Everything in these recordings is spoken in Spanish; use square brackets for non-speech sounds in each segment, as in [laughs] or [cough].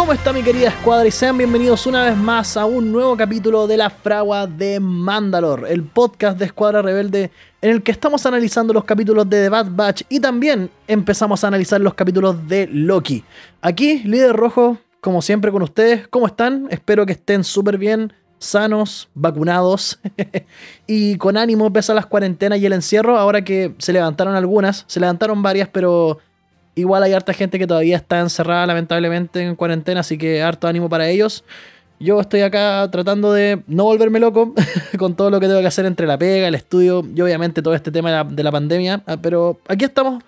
¿Cómo está mi querida escuadra? Y sean bienvenidos una vez más a un nuevo capítulo de La Fragua de Mandalor, el podcast de Escuadra Rebelde en el que estamos analizando los capítulos de The Bad Batch y también empezamos a analizar los capítulos de Loki. Aquí, líder rojo, como siempre con ustedes, ¿cómo están? Espero que estén súper bien, sanos, vacunados [laughs] y con ánimo pese a las cuarentenas y el encierro, ahora que se levantaron algunas, se levantaron varias, pero igual hay harta gente que todavía está encerrada lamentablemente en cuarentena, así que harto ánimo para ellos. Yo estoy acá tratando de no volverme loco [laughs] con todo lo que tengo que hacer entre la pega, el estudio y obviamente todo este tema de la, de la pandemia, ah, pero aquí estamos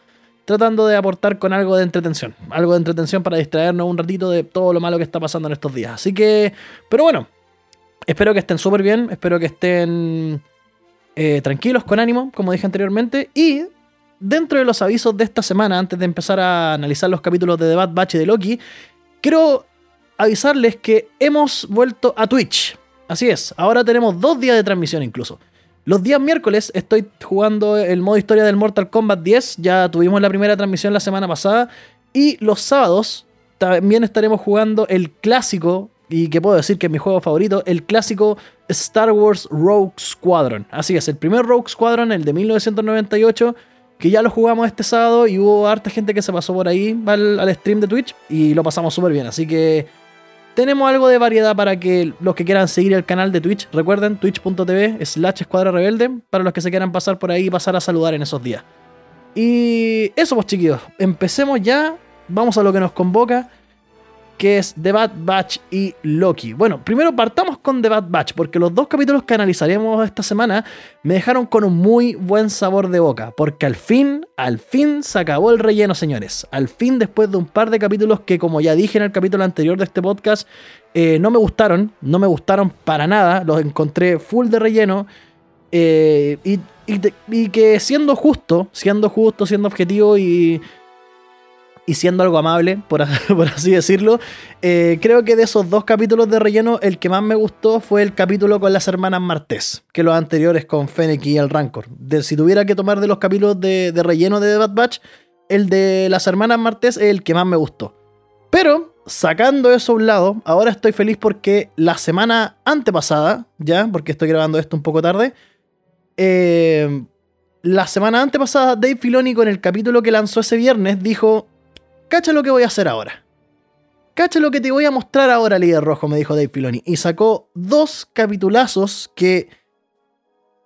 tratando de aportar con algo de entretención, algo de entretención para distraernos un ratito de todo lo malo que está pasando en estos días. Así que, pero bueno, espero que estén súper bien, espero que estén eh, tranquilos, con ánimo, como dije anteriormente, y dentro de los avisos de esta semana, antes de empezar a analizar los capítulos de The Bad Batch y de Loki, quiero avisarles que hemos vuelto a Twitch. Así es, ahora tenemos dos días de transmisión incluso. Los días miércoles estoy jugando el modo historia del Mortal Kombat 10, ya tuvimos la primera transmisión la semana pasada, y los sábados también estaremos jugando el clásico, y que puedo decir que es mi juego favorito, el clásico Star Wars Rogue Squadron. Así es, el primer Rogue Squadron, el de 1998 que ya lo jugamos este sábado y hubo harta gente que se pasó por ahí al, stream de Twitch y lo pasamos súper bien. Así que tenemos algo de variedad para que los que quieran seguir el canal de Twitch, recuerden twitch.tv slash escuadra rebelde, para los que se quieran pasar por ahí y pasar a saludar en esos días. Y eso pues chiquillos, empecemos ya, vamos a lo que nos convoca que es The Bad Batch y Loki. Bueno, primero partamos con The Bad Batch, porque los dos capítulos que analizaremos esta semana me dejaron con un muy buen sabor de boca, porque al fin, al fin se acabó el relleno, señores. Al fin, después de un par de capítulos que, como ya dije en el capítulo anterior de este podcast, eh, no me gustaron, no me gustaron para nada, los encontré full de relleno. Eh, y, y que siendo justo, siendo justo, siendo objetivo y y siendo algo amable, [laughs] por, así decirlo, eh, creo que de esos dos capítulos de relleno, el que más me gustó fue el capítulo con las hermanas Martés, que los anteriores con Fennec y el Rancor. De, si tuviera que tomar de los capítulos de, relleno de The Bad Batch, el de las hermanas Martés es el que más me gustó. Pero, sacando eso a un lado, ahora estoy feliz porque la semana antepasada, ya, porque estoy grabando esto un poco tarde, eh, la semana antepasada, Dave Filoni con el capítulo que lanzó ese viernes dijo, cacha lo que voy a hacer ahora. Cacha lo que te voy a mostrar ahora, líder rojo, me dijo Dave Filoni. Y sacó dos capitulazos que,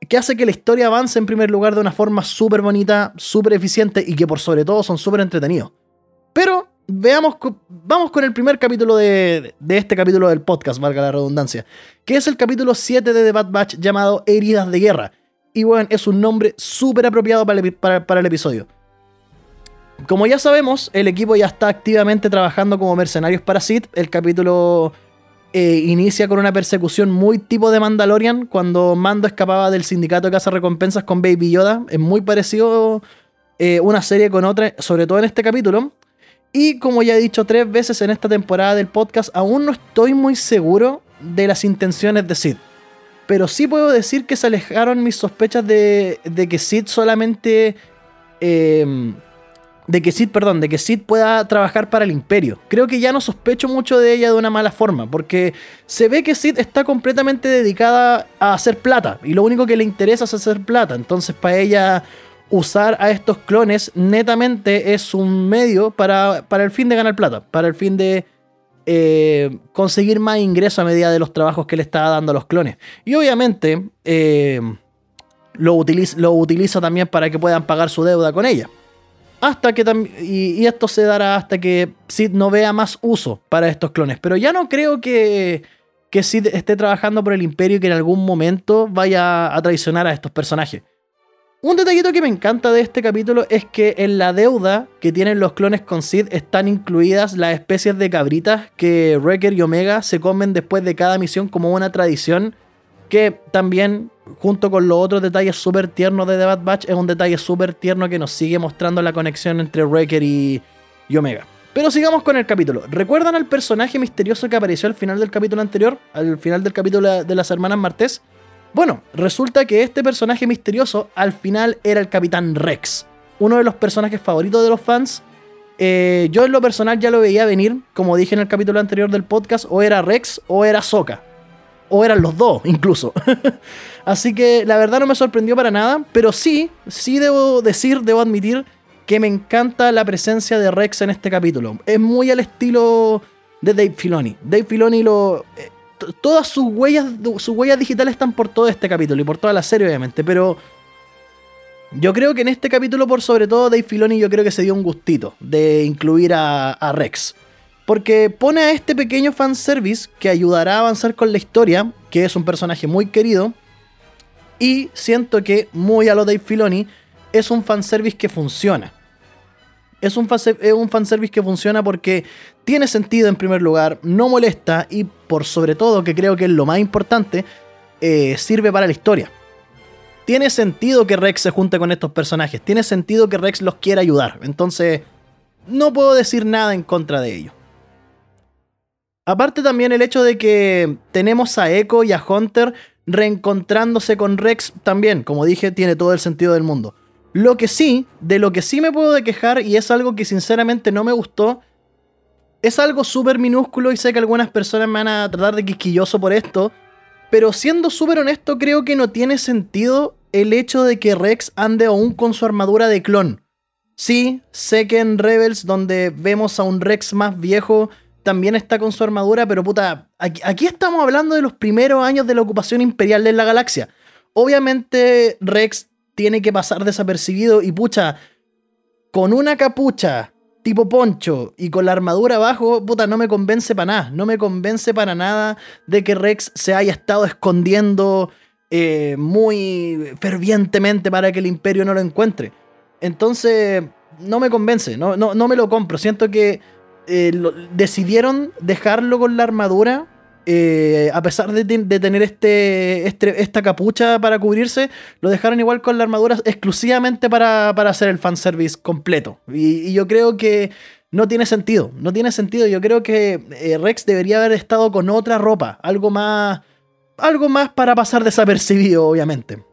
que hace que la historia avance en primer lugar de una forma súper bonita, súper eficiente y que por sobre todo son súper entretenidos. Pero veamos, vamos con el primer capítulo de, este capítulo del podcast, valga la redundancia, que es el capítulo 7 de The Bad Batch llamado Heridas de Guerra. Y bueno, es un nombre súper apropiado para el episodio. Como ya sabemos, el equipo ya está activamente trabajando como mercenarios para Sid. El capítulo eh, inicia con una persecución muy tipo de Mandalorian, cuando Mando escapaba del sindicato de casa recompensas con Baby Yoda. Es muy parecido eh, una serie con otra, sobre todo en este capítulo. Y como ya he dicho tres veces en esta temporada del podcast, aún no estoy muy seguro de las intenciones de Sid. Pero sí puedo decir que se alejaron mis sospechas de, de que Sid solamente... Eh, de que Sid, perdón, de que Sid pueda trabajar para el imperio. Creo que ya no sospecho mucho de ella de una mala forma, porque se ve que Sid está completamente dedicada a hacer plata, y lo único que le interesa es hacer plata. Entonces, para ella usar a estos clones netamente es un medio para, para el fin de ganar plata, para el fin de eh, conseguir más ingresos a medida de los trabajos que le está dando a los clones. Y obviamente eh, lo, utiliza, lo utiliza también para que puedan pagar su deuda con ella. Hasta que y, y, esto se dará hasta que Sid no vea más uso para estos clones. Pero ya no creo que, que Sid esté trabajando por el imperio y que en algún momento vaya a traicionar a estos personajes. Un detallito que me encanta de este capítulo es que en la deuda que tienen los clones con Sid están incluidas las especies de cabritas que Wrecker y Omega se comen después de cada misión como una tradición que también junto con los otros detalles súper tiernos de The Bad Batch, es un detalle súper tierno que nos sigue mostrando la conexión entre Wrecker y, Omega. Pero sigamos con el capítulo. ¿Recuerdan al personaje misterioso que apareció al final del capítulo anterior? Al final del capítulo de las hermanas Martés. Bueno, resulta que este personaje misterioso al final era el Capitán Rex. Uno de los personajes favoritos de los fans. eh, yo en lo personal ya lo veía venir, como dije en el capítulo anterior del podcast, o era Rex o era Soka. O eran los dos, incluso. [laughs] Así que la verdad no me sorprendió para nada, pero sí, sí debo decir, debo admitir que me encanta la presencia de Rex en este capítulo. Es muy al estilo de Dave Filoni. Dave Filoni lo... Eh, todas sus huellas, sus huellas digitales están por todo este capítulo y por toda la serie, obviamente, pero yo creo que en este capítulo, por sobre todo, Dave Filoni yo creo que se dio un gustito de incluir a, Rex. Porque pone a este pequeño fanservice que ayudará a avanzar con la historia, que es un personaje muy querido. Y siento que, muy a lo Dave Filoni, es un fanservice que funciona. Es un, es un fanservice que funciona porque tiene sentido en primer lugar, no molesta y por sobre todo, que creo que es lo más importante, eh, sirve para la historia tiene sentido que Rex se junte con estos personajes. Tiene sentido que Rex los quiera ayudar. Entonces, no puedo decir nada en contra de ello. Aparte también el hecho de que tenemos a Echo y a Hunter reencontrándose con Rex también, como dije, tiene todo el sentido del mundo. Lo que sí, de lo que sí me puedo quejar y es algo que sinceramente no me gustó, es algo súper minúsculo y sé que algunas personas me van a tratar de quisquilloso por esto, pero siendo súper honesto, creo que no tiene sentido el hecho de que Rex ande aún con su armadura de clon. Sí, sé que en Rebels, donde vemos a un Rex más viejo, también está con su armadura, pero puta, aquí, estamos hablando de los primeros años de la ocupación imperial de la galaxia. Obviamente Rex tiene que pasar desapercibido y pucha, con una capucha tipo poncho y con la armadura abajo, puta, no me convence para nada. No me convence para nada de que Rex se haya estado escondiendo eh, muy fervientemente para que el imperio no lo encuentre. Entonces, no me convence, no, no, no me lo compro. Siento que eh, decidieron dejarlo con la armadura eh, a pesar de, tener este, este, esta capucha para cubrirse, lo dejaron igual con la armadura exclusivamente para, hacer el fanservice completo. Y, yo creo que no tiene sentido, no tiene sentido. Yo creo que eh, Rex debería haber estado con otra ropa, algo más, algo más para pasar desapercibido, obviamente.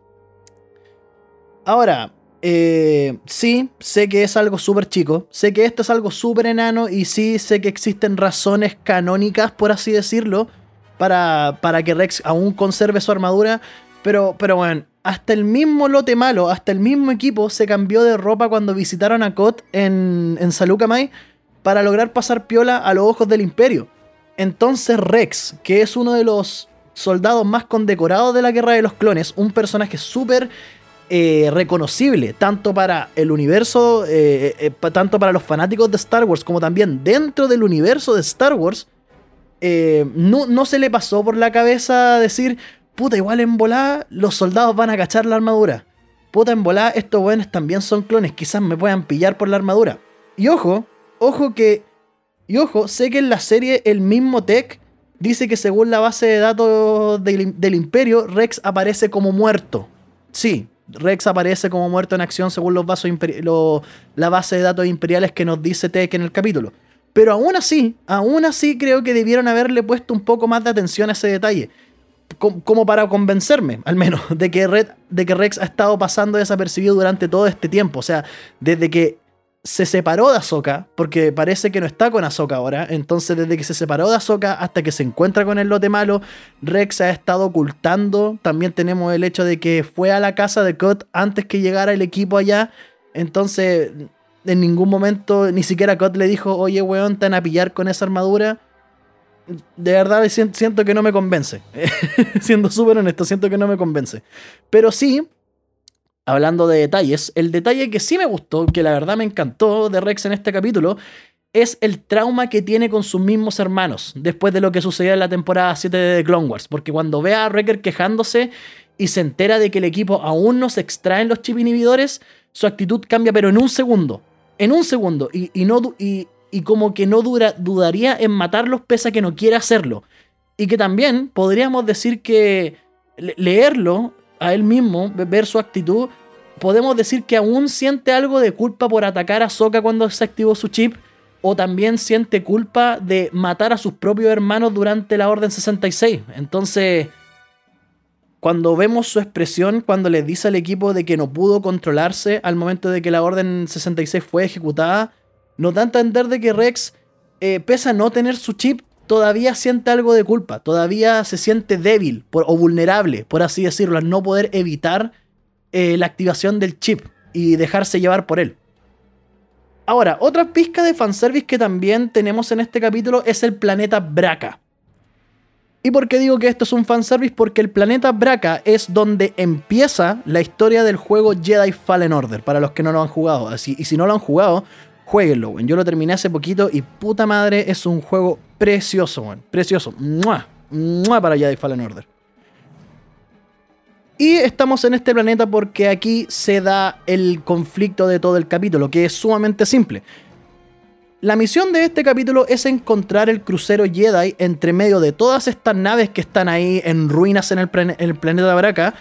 Ahora, eh, sí, sé que es algo súper chico, sé que esto es algo súper enano y sí sé que existen razones canónicas, por así decirlo, para, que Rex aún conserve su armadura. Pero, pero bueno, hasta el mismo lote malo, hasta el mismo equipo se cambió de ropa cuando visitaron a Kot en, en Salukamai para lograr pasar piola a los ojos del imperio. Entonces Rex, que es uno de los soldados más condecorados de la Guerra de los Clones, un personaje súper eh, reconocible, tanto para el universo, eh, eh, tanto para los fanáticos de Star Wars, como también dentro del universo de Star Wars, eh, no, se le pasó por la cabeza decir, puta, igual en volada los soldados van a cachar la armadura. Puta, en volada estos buenos también son clones, quizás me puedan pillar por la armadura. Y ojo, ojo que... Y ojo, sé que en la serie el mismo Tech dice que según la base de datos del, Imperio, Rex aparece como muerto. Sí, Rex aparece como muerto en acción según los vasos la base de datos imperiales que nos dice Tech en el capítulo. Pero aún así, aún así creo que debieron haberle puesto un poco más de atención a ese detalle. Como para convencerme, al menos, [laughs] de que, de que Rex ha estado pasando desapercibido durante todo este tiempo. O sea, desde que se separó de Ahsoka, porque parece que no está con Ahsoka ahora. Entonces, desde que se separó de Ahsoka hasta que se encuentra con el lote malo, Rex ha estado ocultando. También tenemos el hecho de que fue a la casa de Cut antes que llegara el equipo allá. Entonces, en ningún momento, ni siquiera Cot le dijo, oye, weón, te van a pillar con esa armadura. De verdad siento que no me convence. [laughs] Siendo súper honesto, siento que no me convence. Pero sí, hablando de detalles, el detalle que sí me gustó, que la verdad me encantó de Rex en este capítulo, es el trauma que tiene con sus mismos hermanos después de lo que sucedió en la temporada 7 de Clone Wars. Porque cuando ve a Wrecker quejándose y se entera de que el equipo aún no se extraen los chip inhibidores, su actitud cambia, pero en un segundo en un segundo y, no, y, como que no dura, dudaría en matarlos pese a que no quiera hacerlo. Y que también podríamos decir que leerlo a él mismo, ver su actitud, podemos decir que aún siente algo de culpa por atacar a Soka cuando se activó su chip, o también siente culpa de matar a sus propios hermanos durante la Orden 66. Entonces, cuando vemos su expresión, cuando le dice al equipo de que no pudo controlarse al momento de que la Orden 66 fue ejecutada, nos da a entender de que Rex, eh, pese a no tener su chip, todavía siente algo de culpa, todavía se siente débil o vulnerable, por así decirlo, al no poder evitar eh, la activación del chip y dejarse llevar por él. Ahora, otra pizca de fanservice que también tenemos en este capítulo es el planeta Braca. ¿Y por qué digo que esto es un fanservice? Porque el planeta Braca es donde empieza la historia del juego Jedi Fallen Order, para los que no lo han jugado. Así, y si no lo han jugado, jueguenlo, Yo lo terminé hace poquito y puta madre, es un juego precioso, Precioso. ¡Mua! ¡Mua! para Jedi Fallen Order. Y estamos en este planeta porque aquí se da el conflicto de todo el capítulo, que es sumamente simple. La misión de este capítulo es encontrar el crucero Jedi entre medio de todas estas naves que están ahí en ruinas en el, planeta Baraka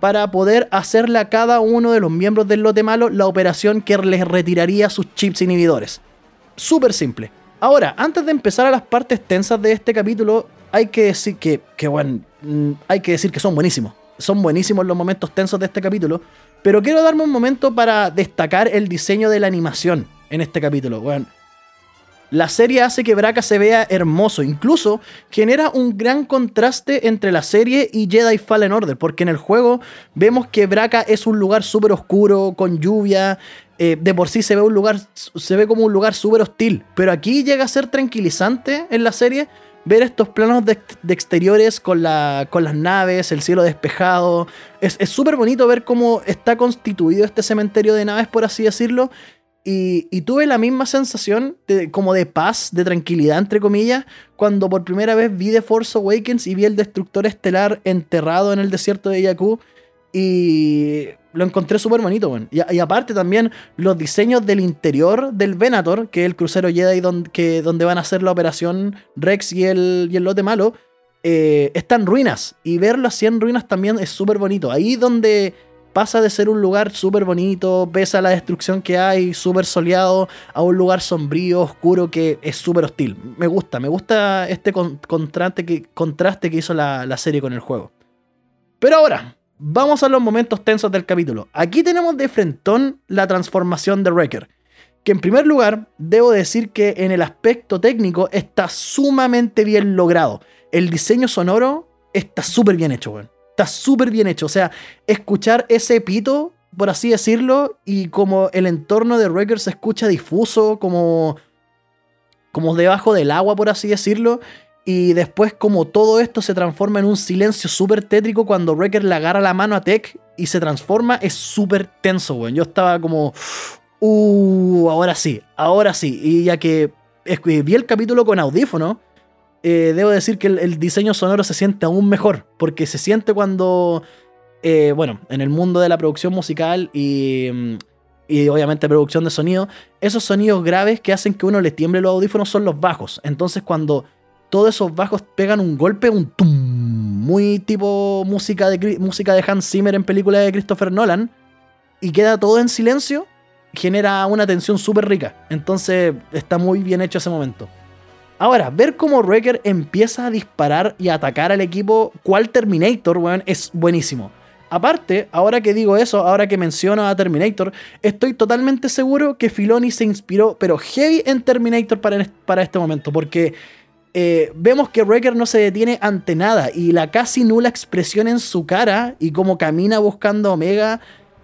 para poder hacerle a cada uno de los miembros del lote malo la operación que les retiraría sus chips inhibidores. Súper simple. Ahora, antes de empezar a las partes tensas de este capítulo, hay que decir que, que bueno, mm, hay que decir que son buenísimos son buenísimos los momentos tensos de este capítulo, pero quiero darme un momento para destacar el diseño de la animación en este capítulo. Bueno, la serie hace que Braca se vea hermoso, incluso genera un gran contraste entre la serie y Jedi Fallen Order, porque en el juego vemos que Braca es un lugar súper oscuro, con lluvia, eh, de por sí se ve un lugar, se ve como un lugar súper hostil, pero aquí llega a ser tranquilizante en la serie ver estos planos de, exteriores con, con, las naves, el cielo despejado. Es súper bonito ver cómo está constituido este cementerio de naves, por así decirlo. Y, tuve la misma sensación como de paz, de tranquilidad, entre comillas, cuando por primera vez vi The Force Awakens y vi el destructor estelar enterrado en el desierto de Jakku. Y lo encontré súper bonito, Y, aparte también los diseños del interior del Venator, que es el crucero Jedi donde, donde van a hacer la operación Rex y el, y el lote malo, eh, están ruinas. Y verlo así en ruinas también es súper bonito. Ahí donde pasa de ser un lugar súper bonito, pese a la destrucción que hay, súper soleado, a un lugar sombrío, oscuro, que es súper hostil. Me gusta, me gusta este contraste, que, contraste que hizo la, la serie con el juego. Pero ahora, Vamos a los momentos tensos del capítulo. Aquí tenemos de frentón la transformación de Wrecker. Que en primer lugar, debo decir que en el aspecto técnico está sumamente bien logrado. El diseño sonoro está súper bien hecho, weón. Está súper bien hecho. O sea, escuchar ese pito, por así decirlo, y como el entorno de Wrecker se escucha difuso, como, como debajo del agua, por así decirlo y después como todo esto se transforma en un silencio súper tétrico cuando Wrecker le agarra la mano a Tech y se transforma, es súper tenso, weón. Yo estaba como, uh, ahora sí, ahora sí. Y ya que vi el capítulo con audífono, eh, debo decir que el, diseño sonoro se siente aún mejor, porque se siente cuando, eh, bueno, en el mundo de la producción musical y, mm, y obviamente producción de sonido, esos sonidos graves que hacen que uno le tiemble los audífonos son los bajos. Entonces cuando todos esos bajos pegan un golpe, un tum, muy tipo música de, música de Hans Zimmer en películas de Christopher Nolan, y queda todo en silencio, genera una tensión súper rica. Entonces está muy bien hecho ese momento. Ahora, ver cómo Wrecker empieza a disparar y a atacar al equipo cual Terminator, weón, es buenísimo. Aparte, ahora que digo eso, ahora que menciono a Terminator, estoy totalmente seguro que Filoni se inspiró, pero heavy en Terminator para, para este momento, porque eh, vemos que Wrecker no se detiene ante nada y la casi nula expresión en su cara y cómo camina buscando a Omega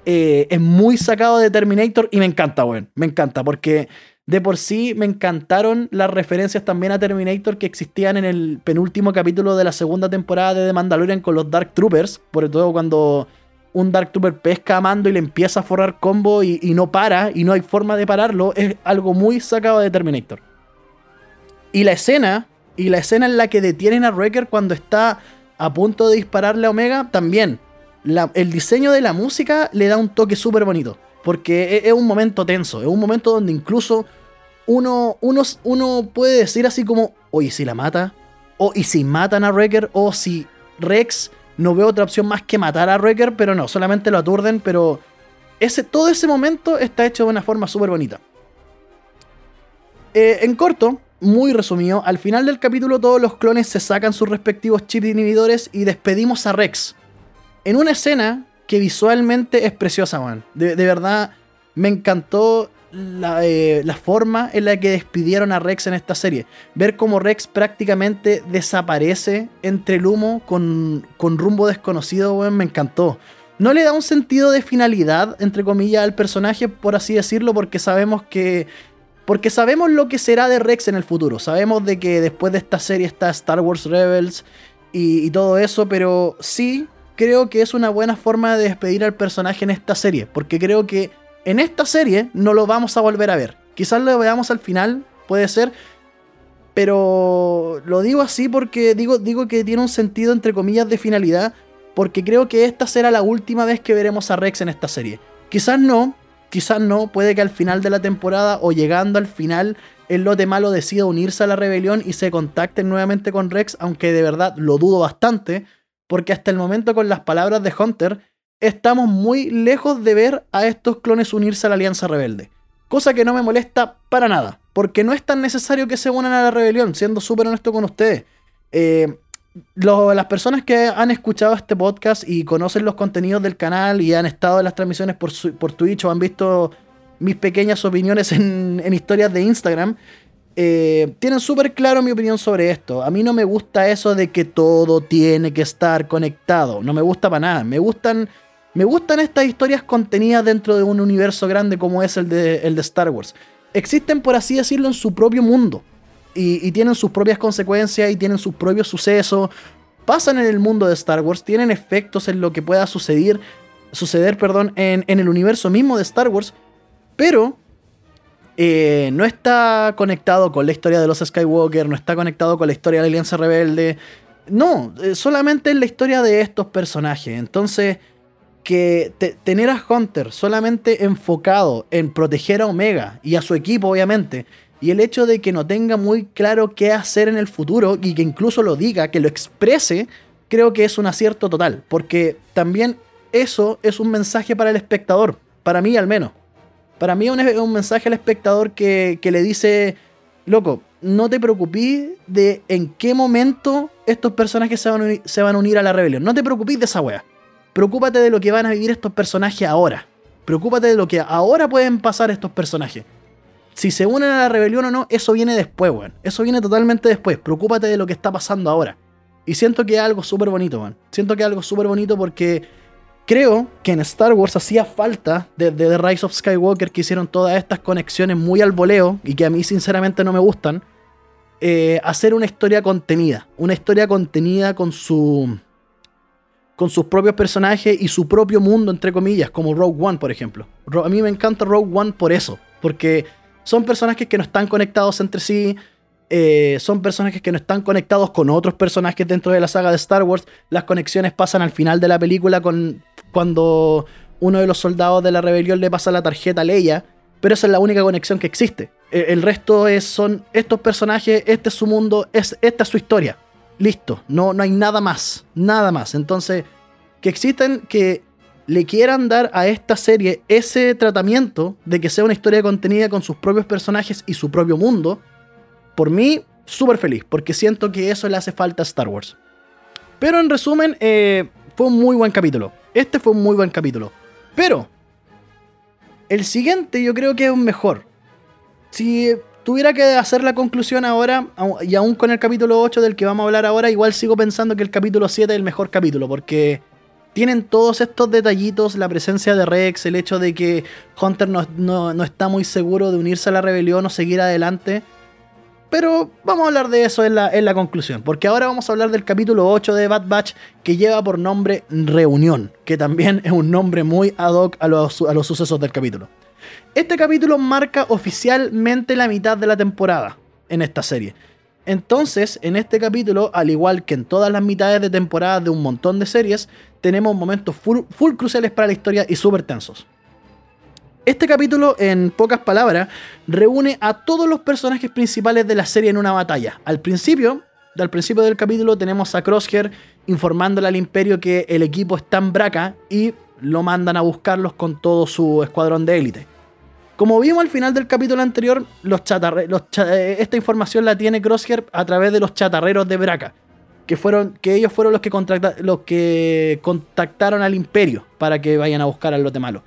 eh, es muy sacado de Terminator y me encanta, weón. Me encanta porque de por sí me encantaron las referencias también a Terminator que existían en el penúltimo capítulo de la segunda temporada de The Mandalorian con los Dark Troopers, sobre todo cuando un Dark Trooper pesca a Mando y le empieza a forrar combo y no para y no hay forma de pararlo, es algo muy sacado de Terminator. Y la escena y la escena en la que detienen a Wrecker cuando está a punto de dispararle a Omega, también. el diseño de la música le da un toque súper bonito. Porque e, es, un momento tenso. Es un momento donde incluso uno, uno, puede decir así como, oye, si la mata. O y si matan a Wrecker. O si Rex no ve otra opción más que matar a Wrecker. Pero no, solamente lo aturden. Pero ese, todo ese momento está hecho de una forma súper bonita. Eh, en corto, muy resumido, al final del capítulo todos los clones se sacan sus respectivos chips inhibidores y despedimos a Rex. En una escena que visualmente es preciosa, man. De, verdad, me encantó eh, la, forma en la que despidieron a Rex en esta serie. Ver cómo Rex prácticamente desaparece entre el humo con, con rumbo desconocido, me encantó. No le da un sentido de finalidad, entre comillas, al personaje, por así decirlo, porque sabemos que. Porque sabemos lo que será de Rex en el futuro. Sabemos de que después de esta serie está Star Wars Rebels y todo eso, pero sí creo que es una buena forma de despedir al personaje en esta serie. Porque creo que en esta serie no lo vamos a volver a ver. Quizás lo veamos al final, puede ser. Pero lo digo así porque digo, digo que tiene un sentido entre comillas de finalidad. Porque creo que esta será la última vez que veremos a Rex en esta serie. Quizás no, quizás no. Puede que al final de la temporada o llegando al final el lote malo decida unirse a la rebelión y se contacten nuevamente con Rex. Aunque de verdad lo dudo bastante. Porque hasta el momento con las palabras de Hunter estamos muy lejos de ver a estos clones unirse a la Alianza Rebelde. Cosa que no me molesta para nada, porque no es tan necesario que se unan a la rebelión, siendo súper honesto con ustedes. Eh, las personas que han escuchado este podcast y conocen los contenidos del canal y han estado en las transmisiones por, por Twitch o han visto mis pequeñas opiniones en, historias de Instagram, eh, tienen súper claro mi opinión sobre esto. A mí no me gusta eso de que todo tiene que estar conectado. No me gusta para nada. Me gustan me gustan estas historias contenidas dentro de un universo grande como es el de, Star Wars. Existen, por así decirlo, en su propio mundo. Y, tienen sus propias consecuencias y tienen sus propios sucesos. Pasan en el mundo de Star Wars, tienen efectos en lo que pueda suceder, suceder perdón, en, el universo mismo de Star Wars. Pero eh, no está conectado con la historia de los Skywalker, no está conectado con la historia de la Alianza Rebelde. No, eh, solamente es la historia de estos personajes. Entonces que tener a Hunter solamente enfocado en proteger a Omega y a su equipo, obviamente, y el hecho de que no tenga muy claro qué hacer en el futuro y que incluso lo diga, que lo exprese, creo que es un acierto total, porque también eso es un mensaje para el espectador, para mí al menos. Para mí es un, mensaje al espectador que, le dice, loco, no te preocupes de en qué momento estos personajes se van, se van a unir a la rebelión. No te preocupes de esa wea. Preocúpate de lo que van a vivir estos personajes ahora. Preocúpate de lo que ahora pueden pasar estos personajes. Si se unen a la rebelión o no, eso viene después, weón. Eso viene totalmente después. Preocúpate de lo que está pasando ahora. Y siento que es algo súper bonito, weón. Siento que es algo súper bonito porque creo que en Star Wars hacía falta, desde The Rise of Skywalker, que hicieron todas estas conexiones muy al voleo y que a mí sinceramente no me gustan, eh, hacer una historia contenida. Una historia contenida con su con sus propios personajes y su propio mundo, entre comillas, como Rogue One, por ejemplo. A mí me encanta Rogue One por eso, porque son personajes que no están conectados entre sí, eh, son personajes que no están conectados con otros personajes dentro de la saga de Star Wars. Las conexiones pasan al final de la película con cuando uno de los soldados de la rebelión le pasa la tarjeta a Leia, pero esa es la única conexión que existe. E, el, resto es, son estos personajes, este es su mundo, es, esta es su historia. Listo, no, no hay nada más, nada más. Entonces, que existen, que le quieran dar a esta serie ese tratamiento de que sea una historia contenida con sus propios personajes y su propio mundo, por mí, súper feliz, porque siento que eso le hace falta a Star Wars. Pero en resumen, eh, fue un muy buen capítulo. Este fue un muy buen capítulo. Pero, el siguiente yo creo que es un mejor. Si tuviera que hacer la conclusión ahora, y aún con el capítulo 8 del que vamos a hablar ahora, igual sigo pensando que el capítulo 7 es el mejor capítulo, porque tienen todos estos detallitos, la presencia de Rex, el hecho de que Hunter no, está muy seguro de unirse a la rebelión o seguir adelante. Pero vamos a hablar de eso en la, en la conclusión, porque ahora vamos a hablar del capítulo 8 de Bad Batch, que lleva por nombre Reunión, que también es un nombre muy ad hoc a los, a los sucesos del capítulo. Este capítulo marca oficialmente la mitad de la temporada en esta serie. Entonces, en este capítulo, al igual que en todas las mitades de temporada de un montón de series, tenemos momentos full, cruciales para la historia y súper tensos. Este capítulo, en pocas palabras, reúne a todos los personajes principales de la serie en una batalla. Al principio, al principio del capítulo, tenemos a Crosshair informándole al Imperio que el equipo está en Braca y lo mandan a buscarlos con todo su escuadrón de élite. Como vimos al final del capítulo anterior, eh, esta información la tiene Crosshair a través de los chatarreros de Braca, que, fueron, que ellos fueron los que, los que contactaron al Imperio para que vayan a buscar al lote malo.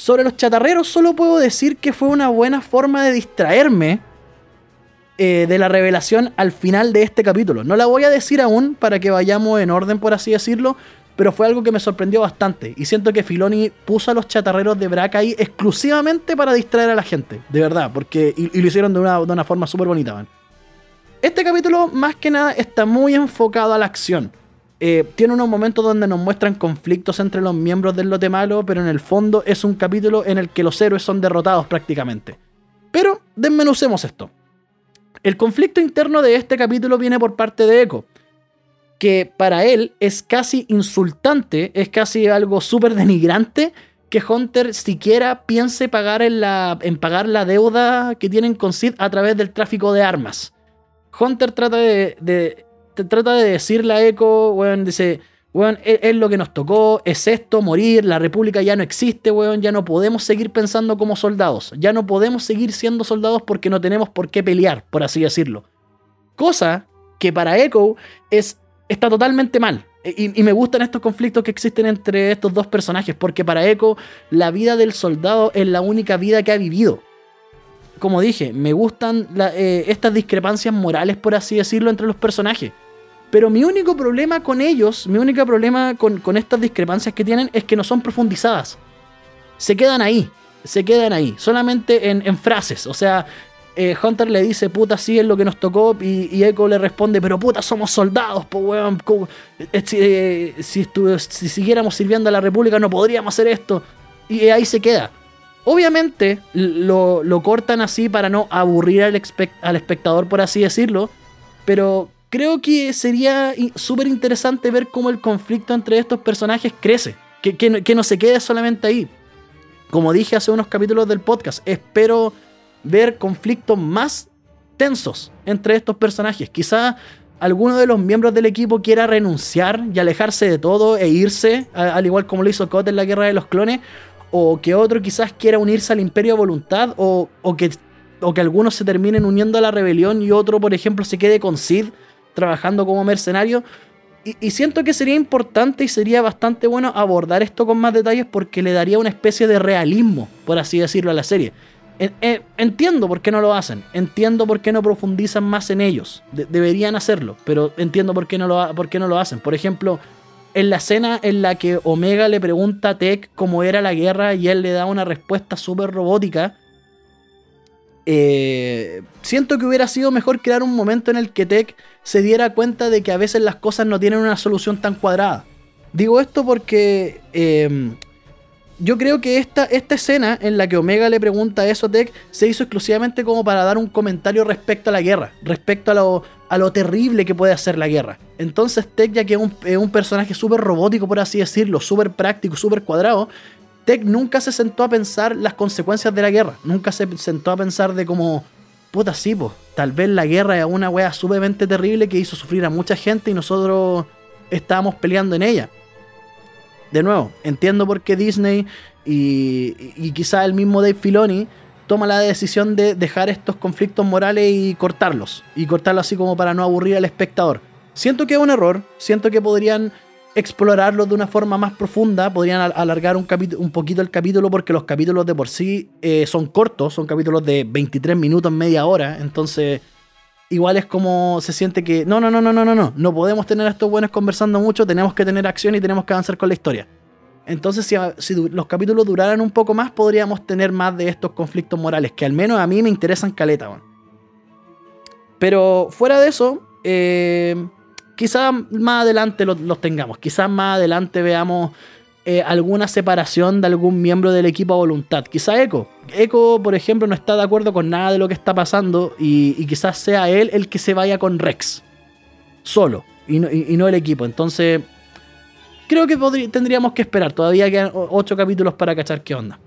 Sobre los chatarreros solo puedo decir que fue una buena forma de distraerme eh, de la revelación al final de este capítulo. No la voy a decir aún para que vayamos en orden, por así decirlo, pero fue algo que me sorprendió bastante. Y siento que Filoni puso a los chatarreros de Braca ahí exclusivamente para distraer a la gente, de verdad, porque y, lo hicieron de una, de una forma súper bonita. Este capítulo, más que nada, está muy enfocado a la acción. Eh, tiene unos momentos donde nos muestran conflictos entre los miembros del lote malo, pero en el fondo es un capítulo en el que los héroes son derrotados prácticamente. Pero desmenucemos esto. El conflicto interno de este capítulo viene por parte de Echo, que para él es casi insultante, es casi algo súper denigrante que Hunter siquiera piense pagar en, la, en pagar la deuda que tienen con Sid a través del tráfico de armas. Hunter trata de trata de decirle a Echo, weón, dice, weón, es, lo que nos tocó, es esto, morir, la república ya no existe, weón, ya no podemos seguir pensando como soldados, ya no podemos seguir siendo soldados porque no tenemos por qué pelear, por así decirlo. Cosa que para Echo es, está totalmente mal. Y, y, me gustan estos conflictos que existen entre estos dos personajes, porque para Echo la vida del soldado es la única vida que ha vivido como dije, me gustan eh, estas discrepancias morales, por así decirlo, entre los personajes. Pero mi único problema con ellos, mi único problema con, estas discrepancias que tienen es que no son profundizadas. Se quedan ahí, se quedan ahí, solamente en, frases. O sea, eh, Hunter le dice, puta, sí es lo que nos tocó, y, Echo le responde, pero puta, somos soldados, pues weón. Eh, si, si siguiéramos sirviendo a la República no podríamos hacer esto. Y ahí se queda. Obviamente lo, cortan así para no aburrir al, espectador, por así decirlo, pero creo que sería súper interesante ver cómo el conflicto entre estos personajes crece, que, no se quede solamente ahí. Como dije hace unos capítulos del podcast, espero ver conflictos más tensos entre estos personajes. Quizá alguno de los miembros del equipo quiera renunciar y alejarse de todo e irse, al igual como lo hizo Cot en la Guerra de los Clones, o que otro quizás quiera unirse al imperio a voluntad, o que algunos se terminen uniendo a la rebelión y otro, por ejemplo, se quede con Sid trabajando como mercenario. Y, siento que sería importante y sería bastante bueno abordar esto con más detalles porque le daría una especie de realismo, por así decirlo, a la serie. entiendo por qué no lo hacen, entiendo por qué no profundizan más en ellos. deberían hacerlo, pero entiendo por qué, no lo, por qué no lo hacen. Por ejemplo, en la escena en la que Omega le pregunta a Tech cómo era la guerra y él le da una respuesta súper robótica, eh, siento que hubiera sido mejor crear un momento en el que Tech se diera cuenta de que a veces las cosas no tienen una solución tan cuadrada. Digo esto porque eh, yo creo que esta, esta escena en la que Omega le pregunta eso a Tech se hizo exclusivamente como para dar un comentario respecto a la guerra, respecto a lo, a lo terrible que puede hacer la guerra. Entonces Tech, ya que es un, personaje súper robótico, por así decirlo, súper práctico, súper cuadrado, Nunca se sentó a pensar las consecuencias de la guerra. Nunca se sentó a pensar de como, puta, sí, pues, tal vez la guerra es una wea sumamente terrible que hizo sufrir a mucha gente y nosotros estábamos peleando en ella de nuevo, entiendo por qué Disney y, y quizá el mismo Dave Filoni toma la decisión de dejar estos conflictos morales y cortarlos. Y cortarlos así como para no aburrir al espectador. Siento que es un error, siento que podrían explorarlo de una forma más profunda, podrían alargar un, poquito el capítulo porque los capítulos de por sí eh, son cortos, son capítulos de 23 minutos, media hora, entonces igual es como se siente que no, no, no, no, no, no, no, no podemos tener a estos buenos conversando mucho, tenemos que tener acción y tenemos que avanzar con la historia. Entonces, si, los capítulos duraran un poco más, podríamos tener más de estos conflictos morales, que al menos a mí me interesan caleta. Pero fuera de eso, eh, quizás más adelante los, tengamos, quizás más adelante veamos eh, alguna separación de algún miembro del equipo a voluntad. Quizá Echo. Echo, por ejemplo, no está de acuerdo con nada de lo que está pasando y, quizás sea él el que se vaya con Rex. Solo. Y no, el equipo. Entonces, creo que tendríamos que esperar. Todavía quedan 8 capítulos para cachar qué onda.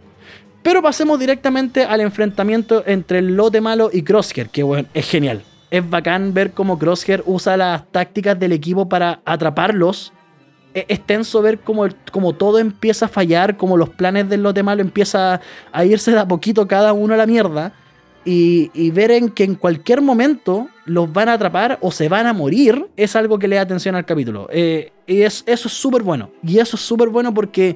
Pero pasemos directamente al enfrentamiento entre el lote malo y Crosshair, que bueno, es genial. Es bacán ver cómo Crosshair usa las tácticas del equipo para atraparlos e-, es tenso ver cómo, todo empieza a fallar, como los planes del lote malo empieza a irse de a poquito cada uno a la mierda. Y, ver en que en cualquier momento los van a atrapar o se van a morir es algo que le da atención al capítulo. Eh, y eso es súper bueno. Y eso es súper bueno porque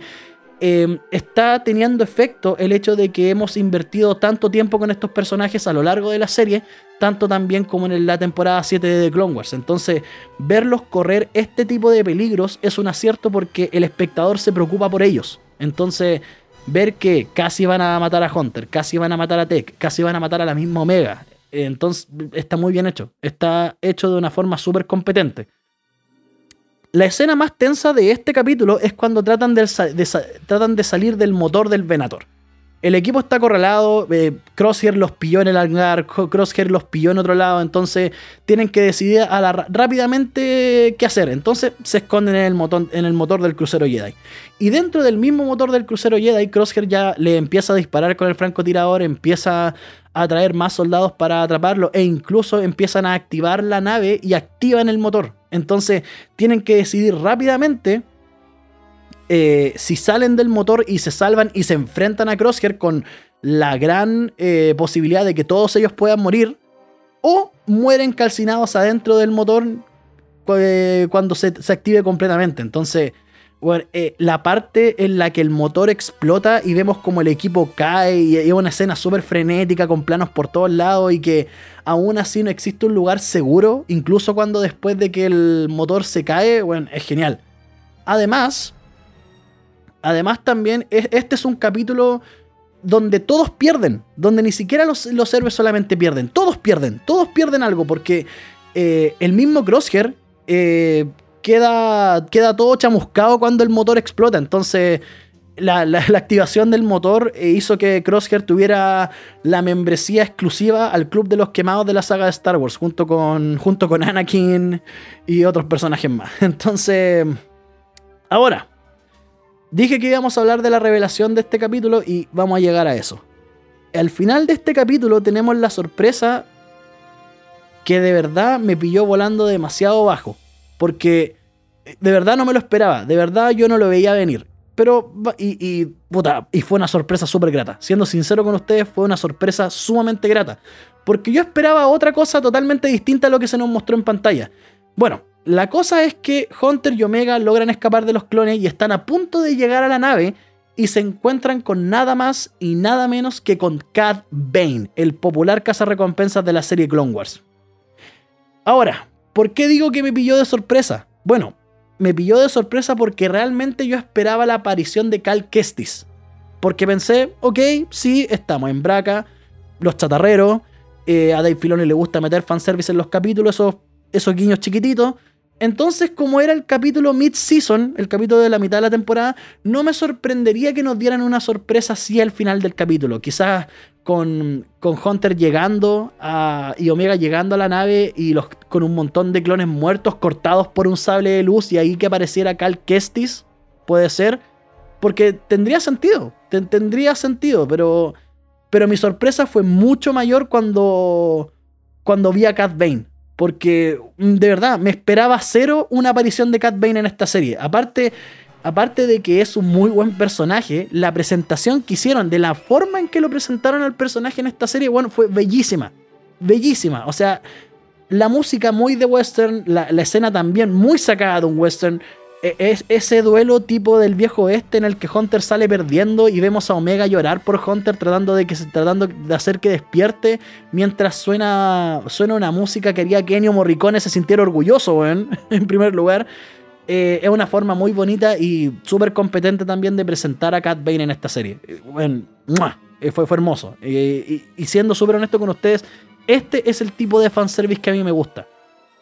em, está teniendo efecto el hecho de que hemos invertido tanto tiempo con estos personajes a lo largo de la serie, tanto también como en la temporada 7 de Clone Wars. Entonces, verlos correr este tipo de peligros es un acierto porque el espectador se preocupa por ellos. Entonces, ver que casi van a matar a Hunter, casi van a matar a Tech, casi van a matar a la misma Omega. Entonces, está muy bien hecho. Está hecho de una forma súper competente. La escena más tensa de este capítulo es cuando tratan de, tratan de salir del motor del Venator. El equipo está acorralado, eh, Crosshair los pilló en el hangar, Crosshair los pilló en otro lado, entonces tienen que decidir rápidamente qué hacer. Entonces se esconden en el, motor, en el motor del crucero Jedi. Y dentro del mismo motor del crucero Jedi, Crosshair ya le empieza a disparar con el francotirador, empieza a traer más soldados para atraparlo e incluso empiezan a activar la nave y activan el motor. Entonces tienen que decidir rápidamente eh, si salen del motor y se salvan y se enfrentan a Crosshair con la gran eh, posibilidad de que todos ellos puedan morir, o mueren calcinados adentro del motor eh, cuando se, active completamente. Entonces, la parte en la que el motor explota y vemos como el equipo cae y es una escena súper frenética con planos por todos lados y que aún así no existe un lugar seguro, incluso cuando después de que el motor se cae, bueno, es genial. Además, Además también este es un capítulo donde todos pierden, donde ni siquiera los, los héroes solamente pierden, todos pierden, todos pierden algo, porque eh, el mismo Crosshair eh, queda, queda todo chamuscado cuando el motor explota, entonces la, activación del motor eh, hizo que Crosshair tuviera la membresía exclusiva al Club de los Quemados de la saga de Star Wars, junto con, junto con Anakin y otros personajes más. [laughs] Entonces, ahora, Dije que íbamos a hablar de la revelación de este capítulo y vamos a llegar a eso. Al final de este capítulo tenemos la sorpresa que de verdad me pilló volando demasiado bajo. Porque de verdad no me lo esperaba. De verdad yo no lo veía venir. Pero, y, y, puta, y fue una sorpresa súper grata. Siendo sincero con ustedes, fue una sorpresa sumamente grata. Porque yo esperaba otra cosa totalmente distinta a lo que se nos mostró en pantalla. Bueno, la cosa es que Hunter y Omega logran escapar de los clones y están a punto de llegar a la nave y se encuentran con nada más y nada menos que con Cad Bane, el popular cazarrecompensas de la serie Clone Wars. Ahora, ¿por qué digo que me pilló de sorpresa? Bueno, me pilló de sorpresa porque realmente yo esperaba la aparición de Cal Kestis. Porque pensé, ok, sí, estamos en Braca, los chatarreros, eh, a Dave Filoni le gusta meter fanservice en los capítulos, esos, esos guiños chiquititos. Entonces, como era el capítulo mid-season, el capítulo de la mitad de la temporada, no me sorprendería que nos dieran una sorpresa así al final del capítulo. Quizás con, con Hunter llegando y Omega llegando a la nave y con un montón de clones muertos cortados por un sable de luz y ahí que apareciera Cal Kestis. Puede ser. Porque tendría sentido. tendría sentido, pero, pero mi sorpresa fue mucho mayor cuando, cuando vi a Cat Bane porque mm, de verdad, me esperaba cero una aparición de Cat Bane en esta serie. Aparte, aparte de que es un muy buen personaje, la presentación que hicieron, de la forma en que lo presentaron al personaje en esta serie, bueno, fue bellísima. Bellísima. O sea, la música muy de western, la, la escena también muy sacada de un western. E, es ese duelo tipo del viejo oeste en el que Hunter sale perdiendo y vemos a Omega llorar por Hunter tratando de que tratando de hacer que despierte mientras suena suena una música que haría que Ennio Morricone se sintiera orgulloso, [laughs] en primer lugar. Eh, es una forma muy bonita y súper competente también de presentar a Cat Bane en esta serie. Bueno, eh, fue, fue hermoso. y, y siendo súper honesto con ustedes, este es el tipo de fanservice que a mí me gusta.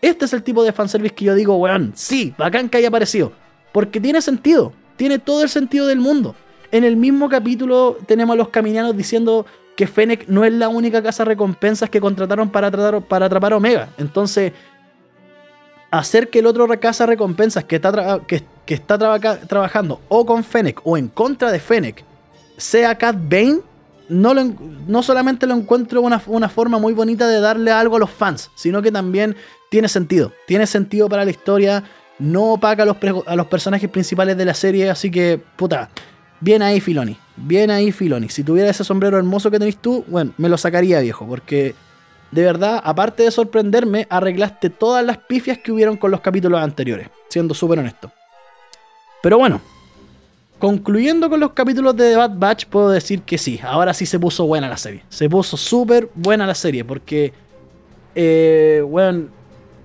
Este es el tipo de fanservice que yo digo, weón, sí, bacán que haya aparecido. Porque tiene sentido, tiene todo el sentido del mundo. En el mismo capítulo tenemos a los caminianos diciendo que Fennec no es la única casa recompensas que contrataron para, para atrapar a Omega. Entonces, hacer que el otro casa recompensas que está, que, está trabajando o con Fennec o en contra de Fennec sea Cat Bane, no, no solamente lo encuentro una, una forma muy bonita de darle algo a los fans, sino que también tiene sentido. Tiene sentido para la historia. No opaca a los, personajes principales de la serie. Así que, puta. Bien ahí, Filoni. Bien ahí, Filoni. Si tuviera ese sombrero hermoso que tenés tú, bueno, me lo sacaría, viejo. Porque, de verdad, aparte de sorprenderme, arreglaste todas las pifias que hubieron con los capítulos anteriores. Siendo súper honesto. Pero bueno, concluyendo con los capítulos de The Bad Batch, puedo decir que sí, ahora sí se puso buena la serie. Se puso súper buena la serie, porque, eh, bueno,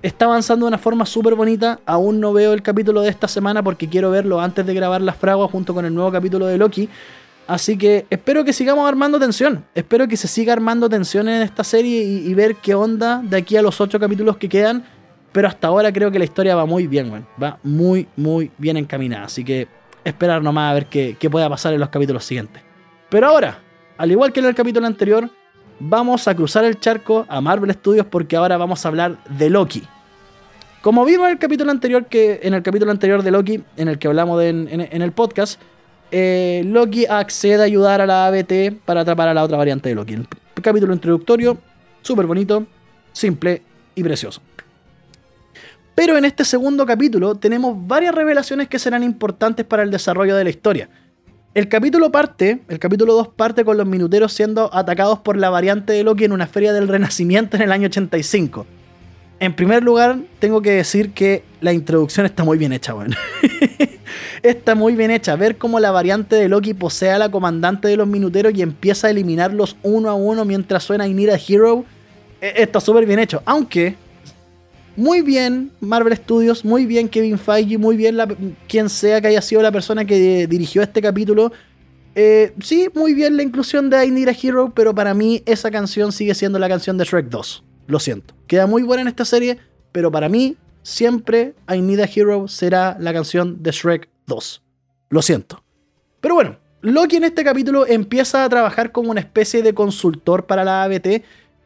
está avanzando de una forma súper bonita. Aún no veo el capítulo de esta semana porque quiero verlo antes de grabar las fraguas junto con el nuevo capítulo de Loki. Así que espero que sigamos armando tensión. Espero que se siga armando tensión en esta serie y, ver qué onda de aquí a los ocho capítulos que quedan. Pero hasta ahora creo que la historia va muy bien, weón. Va muy, muy bien encaminada. Así que esperar nomás a ver qué, qué pueda pasar en los capítulos siguientes. Pero ahora, al igual que en el capítulo anterior, vamos a cruzar el charco a Marvel Studios porque ahora vamos a hablar de Loki. Como vimos en el capítulo anterior, que, en el capítulo anterior de Loki, en el que hablamos en, el podcast, eh, Loki accede a ayudar a la ABT para atrapar a la otra variante de Loki. El capítulo introductorio, súper bonito, simple y precioso. Pero en este segundo capítulo tenemos varias revelaciones que serán importantes para el desarrollo de la historia. El capítulo parte, el capítulo 2 parte con los minuteros siendo atacados por la variante de Loki en una feria del Renacimiento en el año 85. En primer lugar, tengo que decir que la introducción está muy bien hecha, weón. [laughs] está muy bien hecha. Ver cómo la variante de Loki posee a la comandante de los minuteros y empieza a eliminarlos uno a uno mientras suena I Need a Hero. E, está súper bien hecho. Aunque, muy bien Marvel Studios, muy bien Kevin Feige, muy bien quien sea que haya sido la persona que dirigió este capítulo. Eh, sí, muy bien la inclusión de I Need a Hero, pero para mí esa canción sigue siendo la canción de Shrek 2. Lo siento. Queda muy buena en esta serie, pero para mí siempre I Need a Hero será la canción de Shrek 2. Lo siento. Pero bueno, Loki en este capítulo empieza a trabajar como una especie de consultor para la ABT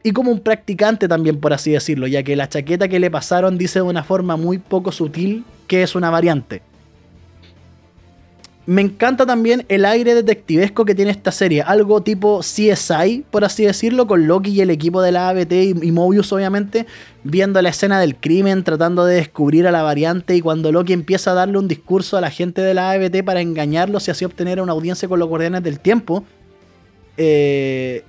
y como un practicante también, por así decirlo, ya que la chaqueta que le pasaron dice de una forma muy poco sutil que es una variante. Me encanta también el aire detectivesco que tiene esta serie, algo tipo CSI, por así decirlo, con Loki y el equipo de la ABT y, Mobius obviamente, viendo la escena del crimen, tratando de descubrir a la variante y cuando Loki empieza a darle un discurso a la gente de la ABT para engañarlos y así obtener una audiencia con los guardianes del tiempo. Eh,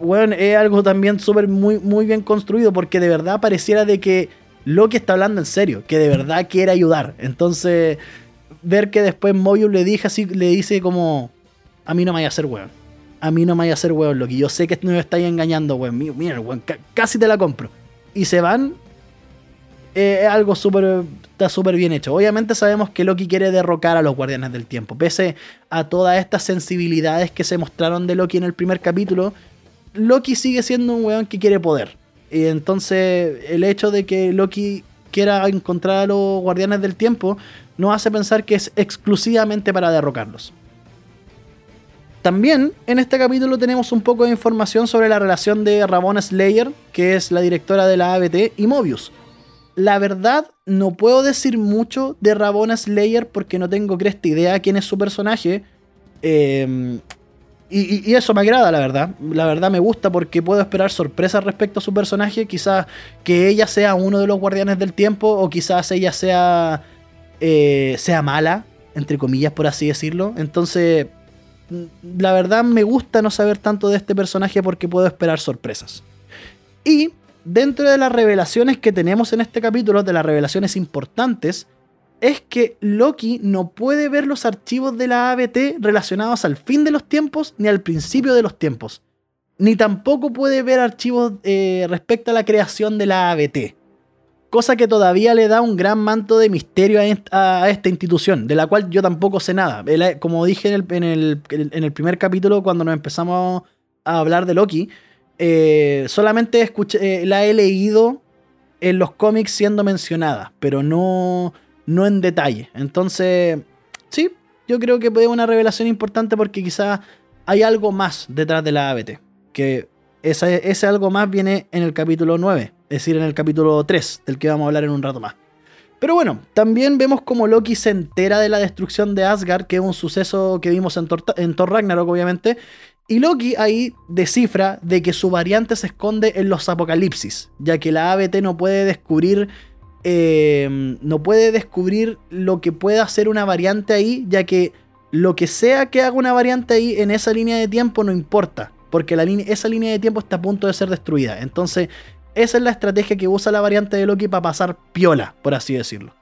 bueno, es algo también súper muy, muy bien construido porque de verdad pareciera de que Loki está hablando en serio, que de verdad quiere ayudar. Entonces, ver que después Mobius le, dije así, le dice como, a mí no me vaya a hacer weón. A mí no me vaya a hacer weón, Loki. Yo sé que no me estáis engañando, weón. Mira, weón, casi te la compro. Y se van. Eh, es algo súper está súper bien hecho. Obviamente sabemos que Loki quiere derrocar a los Guardianes del Tiempo. Pese a todas estas sensibilidades que se mostraron de Loki en el primer capítulo, Loki sigue siendo un weón que quiere poder. Y entonces el hecho de que Loki quiera encontrar a los guardianes del tiempo nos hace pensar que es exclusivamente para derrocarlos. También en este capítulo tenemos un poco de información sobre la relación de Ramona Slayer, que es la directora de la ABT, y Mobius. La verdad, no puedo decir mucho de Rabona Slayer porque no tengo cresta idea quién es su personaje. Eh, y, eso me agrada, la verdad. La verdad me gusta porque puedo esperar sorpresas respecto a su personaje. Quizás que ella sea uno de los guardianes del tiempo o quizás ella sea, eh, sea mala, entre comillas, por así decirlo. Entonces, la verdad me gusta no saber tanto de este personaje porque puedo esperar sorpresas. Y dentro de las revelaciones que tenemos en este capítulo, de las revelaciones importantes, es que Loki no puede ver los archivos de la ABT relacionados al fin de los tiempos ni al principio de los tiempos. Ni tampoco puede ver archivos eh, respecto a la creación de la ABT. Cosa que todavía le da un gran manto de misterio a, esta institución, de la cual yo tampoco sé nada. Como dije en el, primer capítulo, cuando nos empezamos a hablar de Loki, eh, solamente escuché, eh, la he leído en los cómics siendo mencionada, pero no, no en detalle. Entonces, sí, yo creo que puede ser una revelación importante porque quizás hay algo más detrás de la ABT. Que ese, ese algo más viene en el capítulo 9, es decir, en el capítulo 3, del que vamos a hablar en un rato más. Pero bueno, también vemos como Loki se entera de la destrucción de Asgard, que es un suceso que vimos en Thor, en Thor Ragnarok, obviamente. Y Loki ahí descifra de que su variante se esconde en los apocalipsis, ya que la ABT no puede descubrir Em, no puede descubrir lo que pueda hacer una variante ahí, ya que lo que sea que haga una variante ahí en esa línea de tiempo no importa, porque esa línea de tiempo está a punto de ser destruida. Entonces, esa es la estrategia que usa la variante de Loki para pasar piola, por así decirlo.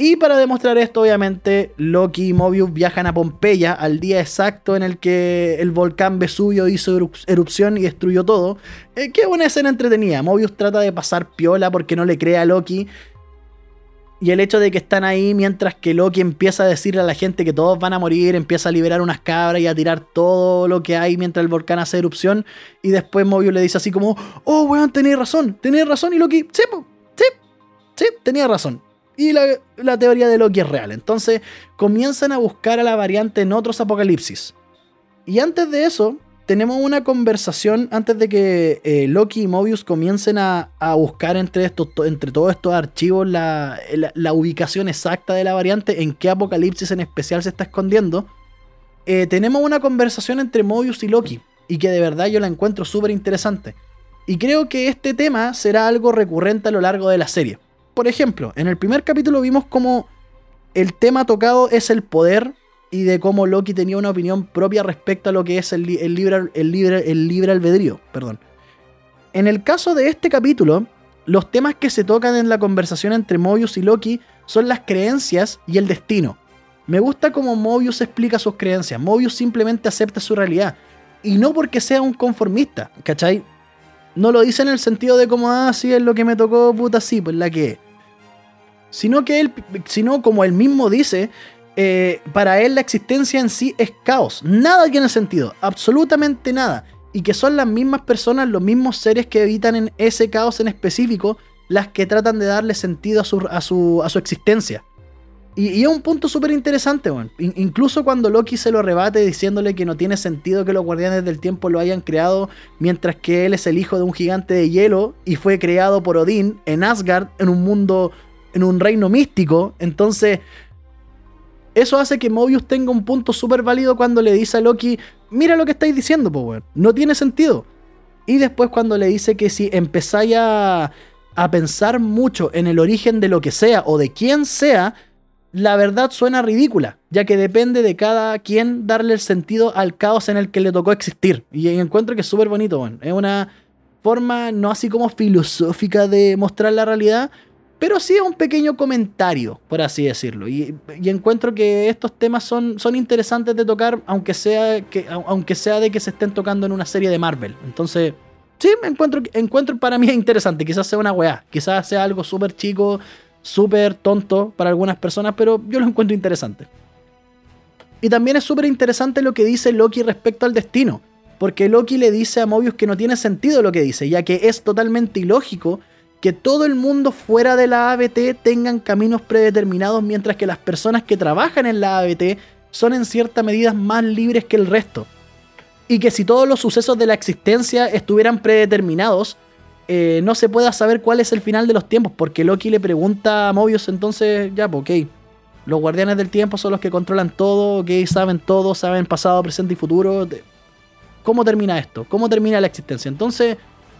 Y para demostrar esto, obviamente, Loki y Mobius viajan a Pompeya al día exacto en el que el volcán Vesubio hizo erupción y destruyó todo. Eh, qué buena escena entretenida. Mobius trata de pasar piola porque no le cree a Loki. Y el hecho de que están ahí mientras que Loki empieza a decirle a la gente que todos van a morir, empieza a liberar unas cabras y a tirar todo lo que hay mientras el volcán hace erupción. Y después Mobius le dice así como, oh, weón, tenés razón, tenés razón. Y Loki, sí, sí, sí, tenía razón y la, teoría de Loki es real. Entonces comienzan a buscar a la variante en otros apocalipsis. Y antes de eso, tenemos una conversación, antes de que eh, Loki y Mobius comiencen a, buscar entre, estos, entre todos estos archivos la, ubicación exacta de la variante, en qué apocalipsis en especial se está escondiendo. Eh, tenemos una conversación entre Mobius y Loki, y que de verdad yo la encuentro súper interesante. Y creo que este tema será algo recurrente a lo largo de la serie por ejemplo, en el primer capítulo vimos como el tema tocado es el poder y de cómo Loki tenía una opinión propia respecto a lo que es el, libre, el, libre, el libre albedrío. Perdón. En el caso de este capítulo, los temas que se tocan en la conversación entre Mobius y Loki son las creencias y el destino. Me gusta cómo Mobius explica sus creencias. Mobius simplemente acepta su realidad. Y no porque sea un conformista, ¿cachai? No lo dice en el sentido de como, ah, sí, es lo que me tocó, puta, sí, pues la que sino que él, sino como él mismo dice, eh, para él la existencia en sí es caos. Nada tiene sentido, absolutamente nada. Y que son las mismas personas, los mismos seres que habitan en ese caos en específico, las que tratan de darle sentido a su, a su, a su existencia. Y, es un punto súper interesante, incluso cuando Loki se lo rebate diciéndole que no tiene sentido que los guardianes del tiempo lo hayan creado, mientras que él es el hijo de un gigante de hielo y fue creado por Odín en Asgard, en un mundo en un reino místico. Entonces, eso hace que Mobius tenga un punto súper válido cuando le dice a Loki, mira lo que estáis diciendo, Power, no tiene sentido. Y después cuando le dice que si empezáis a, a pensar mucho en el origen de lo que sea o de quién sea, la verdad suena ridícula, ya que depende de cada quien darle el sentido al caos en el que le tocó existir. Y encuentro que es súper bonito, bueno. es una forma no así como filosófica de mostrar la realidad, pero sí es un pequeño comentario, por así decirlo. Y, encuentro que estos temas son, son interesantes de tocar, aunque sea, que, aunque sea de que se estén tocando en una serie de Marvel. Entonces, sí, encuentro, encuentro para mí es interesante. Quizás sea una weá, quizás sea algo súper chico, súper tonto para algunas personas, pero yo lo encuentro interesante. Y también es súper interesante lo que dice Loki respecto al destino. Porque Loki le dice a Mobius que no tiene sentido lo que dice, ya que es totalmente ilógico que todo el mundo fuera de la ABT tengan caminos predeterminados, mientras que las personas que trabajan en la ABT son en cierta medida más libres que el resto. Y que si todos los sucesos de la existencia estuvieran predeterminados, eh, no se pueda saber cuál es el final de los tiempos, porque Loki le pregunta a Mobius entonces, ya, pues ok, los guardianes del tiempo son los que controlan todo, ok, saben todo, saben pasado, presente y futuro. ¿Cómo termina esto? ¿Cómo termina la existencia? Entonces,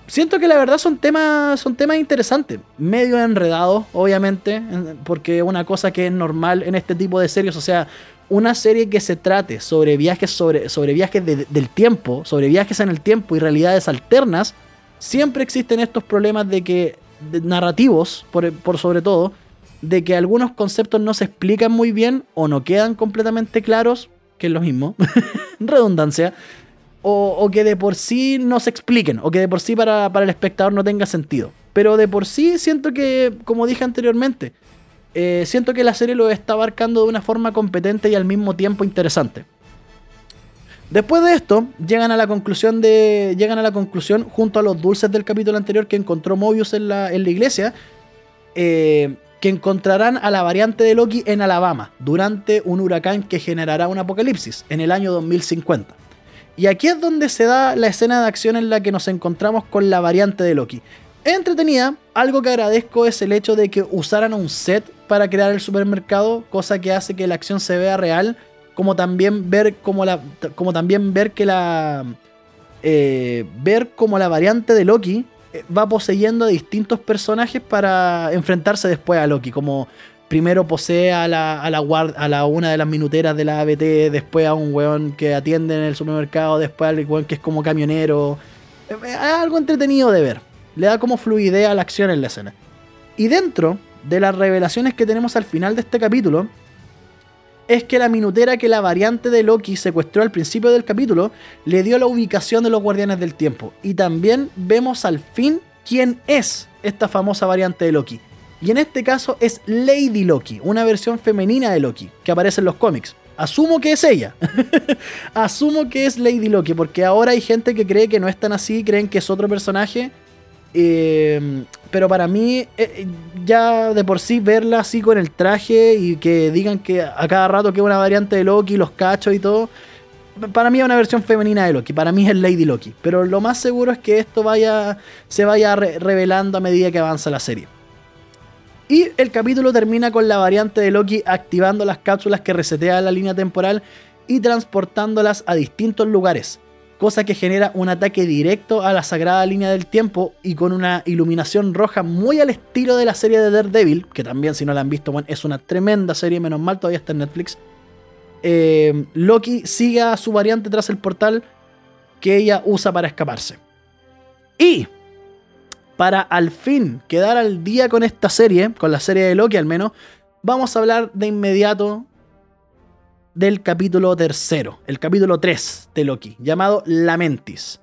siento que la verdad son temas, son temas interesantes, medio enredados, obviamente, porque una cosa que es normal en este tipo de series, o sea, una serie que se trate sobre viajes, sobre, sobre viajes del tiempo, sobre viajes en el tiempo y realidades alternas, siempre existen estos problemas de que, narrativos, por, por sobre todo, de que algunos conceptos no se explican muy bien o no quedan completamente claros, que es lo mismo, [laughs] redundancia, o, que de por sí no se expliquen, o que de por sí para, el espectador no tenga sentido. Pero de por sí siento que, como dije anteriormente, eh, siento que la serie lo está abarcando de una forma competente y al mismo tiempo interesante. Después de esto, llegan a la conclusión de. Llegan a la conclusión, junto a los dulces del capítulo anterior que encontró Mobius en la, en la iglesia. Eh, que encontrarán a la variante de Loki en Alabama durante un huracán que generará un apocalipsis en el año 2050. Y aquí es donde se da la escena de acción en la que nos encontramos con la variante de Loki. Entretenida, algo que agradezco es el hecho de que usaran un set para crear el supermercado, cosa que hace que la acción se vea real, como también ver como la, como también ver que la, eh, ver como la variante de Loki eh, va poseyendo a distintos personajes para enfrentarse después a Loki, como primero posee a la, a la, a la una de las minuteras de la ABT, después a un weón que atiende en el supermercado, después al weón que es como camionero. Es algo entretenido de ver. Le da como fluidez a la acción en la escena. Y dentro de las revelaciones que tenemos al final de este capítulo es que la minutera que la variante de Loki secuestró al principio del capítulo le dio la ubicación de los guardianes del tiempo. Y también vemos al fin quién es esta famosa variante de Loki. Y en este caso es Lady Loki, una versión femenina de Loki, que aparece en los cómics. Asumo que es ella. [laughs] Asumo que es Lady Loki, porque ahora hay gente que cree que no es tan así, creen que es otro personaje. Eh, pero para mí, eh, ya de por sí verla así con el traje y que digan que a cada rato que es una variante de Loki, los cachos y todo, para mí es una versión femenina de Loki, para mí es Lady Loki. Pero lo más seguro es que esto vaya, se vaya revelando a medida que avanza la serie. Y el capítulo termina con la variante de Loki activando las cápsulas que resetean la línea temporal y transportándolas a distintos lugares cosa que genera un ataque directo a la sagrada línea del tiempo y con una iluminación roja muy al estilo de la serie de Daredevil, que también si no la han visto, es una tremenda serie, menos mal todavía está en Netflix. Eh, Loki sigue a su variante tras el portal que ella usa para escaparse. Y para al fin quedar al día con esta serie, con la serie de Loki al menos, vamos a hablar de inmediato del capítulo tercero, el capítulo 3 de Loki, llamado Lamentis.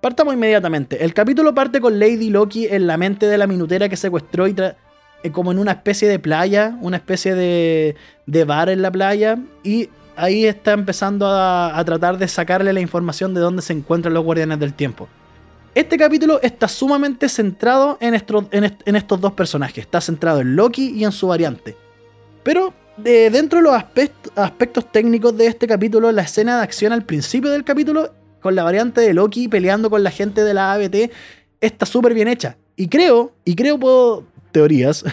Partamos inmediatamente. El capítulo parte con Lady Loki en la mente de la minutera que secuestró y eh, como en una especie de playa, una especie de, de bar en la playa, y ahí está empezando a, tratar de sacarle la información de dónde se encuentran los guardianes del tiempo. Este capítulo está sumamente centrado en, estos dos personajes. Está centrado en Loki y en su variante. Pero dentro de los aspectos técnicos de este capítulo, la escena de acción al principio del capítulo, con la variante de Loki peleando con la gente de la ABT, está súper bien hecha. Y creo, y creo puedo, teorías,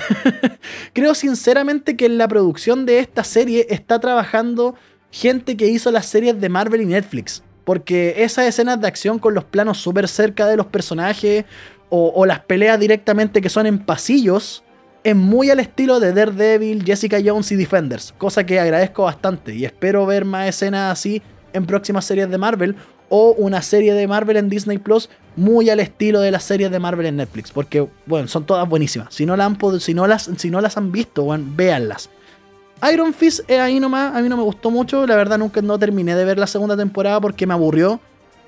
[laughs] creo sinceramente que en la producción de esta serie está trabajando gente que hizo las series de Marvel y Netflix. Porque esas escenas de acción con los planos súper cerca de los personajes, o, las peleas directamente que son en pasillos, es muy al estilo de Daredevil, Jessica Jones y Defenders, cosa que agradezco bastante y espero ver más escenas así en próximas series de Marvel o una serie de Marvel en Disney Plus muy al estilo de las series de Marvel en Netflix, porque bueno, son todas buenísimas. Si no, han, si no, las, si no las han visto, bueno, véanlas. Iron Fist es ahí nomás, a mí no me gustó mucho, la verdad nunca no terminé de ver la segunda temporada porque me aburrió,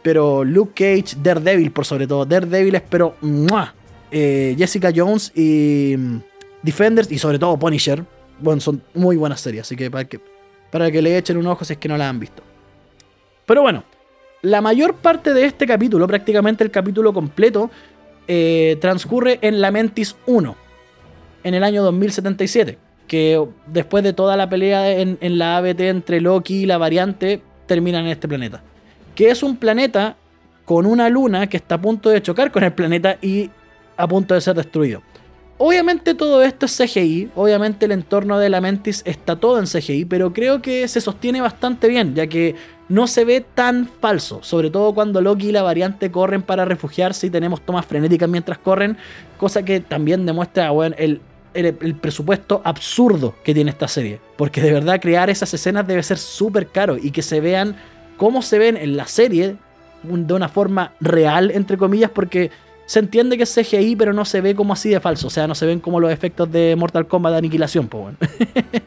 pero Luke Cage, Daredevil por sobre todo, Daredevil espero, eh, Jessica Jones y Defenders y sobre todo Punisher, bueno, son muy buenas series, así que para que, para que le echen un ojo si es que no la han visto. Pero bueno, la mayor parte de este capítulo, prácticamente el capítulo completo, eh, transcurre en Lamentis 1, en el año 2077, que después de toda la pelea en, la ABT entre Loki y la variante, terminan en este planeta. Que es un planeta con una luna que está a punto de chocar con el planeta y a punto de ser destruido. Obviamente todo esto es CGI, obviamente el entorno de la Mentis está todo en CGI, pero creo que se sostiene bastante bien, ya que no se ve tan falso, sobre todo cuando Loki y la variante corren para refugiarse y tenemos tomas frenéticas mientras corren, cosa que también demuestra el, el, presupuesto absurdo que tiene esta serie, porque de verdad crear esas escenas debe ser súper caro y que se vean como se ven en la serie de una forma real, entre comillas, porque se entiende que es CGI, pero no se ve como así de falso. O sea, no se ven como los efectos de Mortal Kombat de aniquilación, pues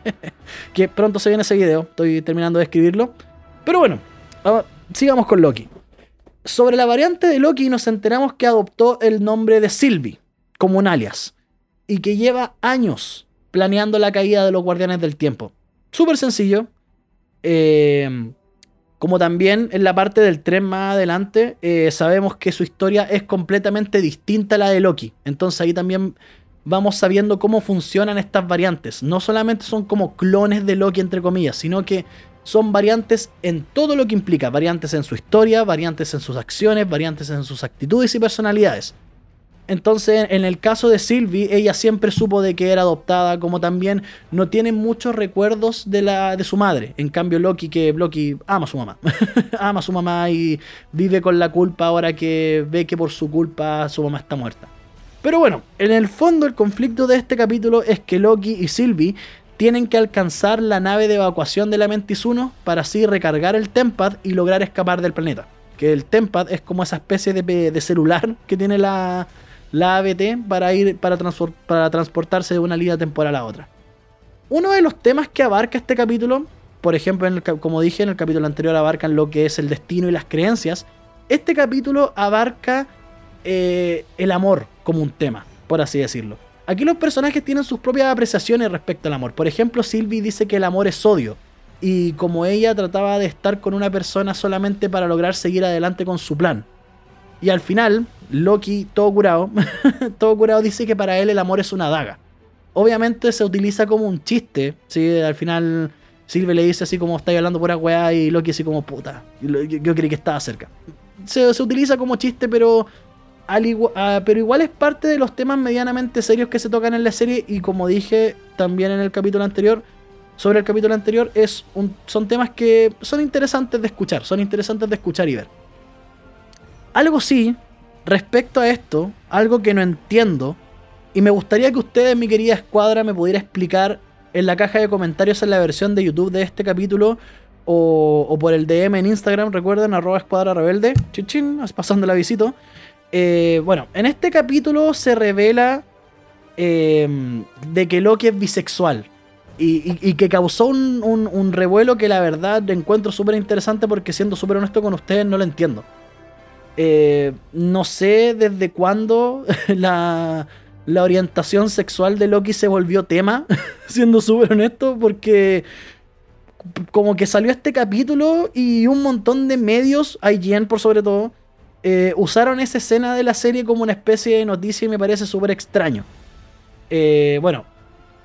[laughs] que pronto se viene ese video, estoy terminando de escribirlo. Pero bueno, sigamos con Loki. Sobre la variante de Loki nos enteramos que adoptó el nombre de Sylvie como un alias y que lleva años planeando la caída de los Guardianes del Tiempo. Súper sencillo. Eh, como también en la parte del tren más adelante, eh, sabemos que su historia es completamente distinta a la de Loki. Entonces ahí también vamos sabiendo cómo funcionan estas variantes. No solamente son como clones de Loki, entre comillas, sino que son variantes en todo lo que implica. Variantes en su historia, variantes en sus acciones, variantes en sus actitudes y personalidades. Entonces, en el caso de Sylvie, ella siempre supo de que era adoptada, como también no tiene muchos recuerdos de, la, de su madre. En cambio, Loki, que Loki ama a su mamá. [laughs] ama a su mamá y vive con la culpa ahora que ve que por su culpa su mamá está muerta. Pero bueno, en el fondo el conflicto de este capítulo es que Loki y Sylvie tienen que alcanzar la nave de evacuación de la Mentis 1 para así recargar el Tempad y lograr escapar del planeta. Que el Tempad es como esa especie de, de celular que tiene la, la ABT, para ir para, transportarse de una línea temporal a otra. Uno de los temas que abarca este capítulo, por ejemplo, como dije en el capítulo anterior, abarcan lo que es el destino y las creencias. Este capítulo abarca eh, el amor como un tema, por así decirlo. Aquí los personajes tienen sus propias apreciaciones respecto al amor. Por ejemplo, Sylvie dice que el amor es odio. Y como ella trataba de estar con una persona solamente para lograr seguir adelante con su plan. Y al final, Loki, todo curado, [laughs] todo curado, dice que para él el amor es una daga. Obviamente se utiliza como un chiste, ¿sí? Al final Sylvie le dice así como estáis hablando por weá y Loki así como puta. Yo, creí que estaba cerca. Se, se utiliza como chiste, pero Ah, pero igual es parte de los temas medianamente serios que se tocan en la serie y como dije también en el capítulo anterior, sobre el capítulo anterior, es son temas que son interesantes de escuchar, son interesantes de escuchar y ver. Algo sí, respecto a esto, algo que no entiendo, y me gustaría que ustedes, mi querida escuadra, me pudiera explicar en la caja de comentarios en la versión de YouTube de este capítulo, o, por el DM en Instagram, recuerden, arroba escuadra rebelde, chichín, pasando la visita. Eh, bueno, en este capítulo se revela eh, de que Loki es bisexual. Y, que causó un, revuelo que la verdad encuentro súper interesante porque siendo súper honesto con ustedes no lo entiendo. Eh, no sé desde cuándo [laughs] la, la, orientación sexual de Loki se volvió tema, [laughs] siendo súper honesto, porque como que salió este capítulo y un montón de medios, IGN por sobre todo, eh, usaron esa escena de la serie como una especie de noticia y me parece súper extraño. Eh, bueno,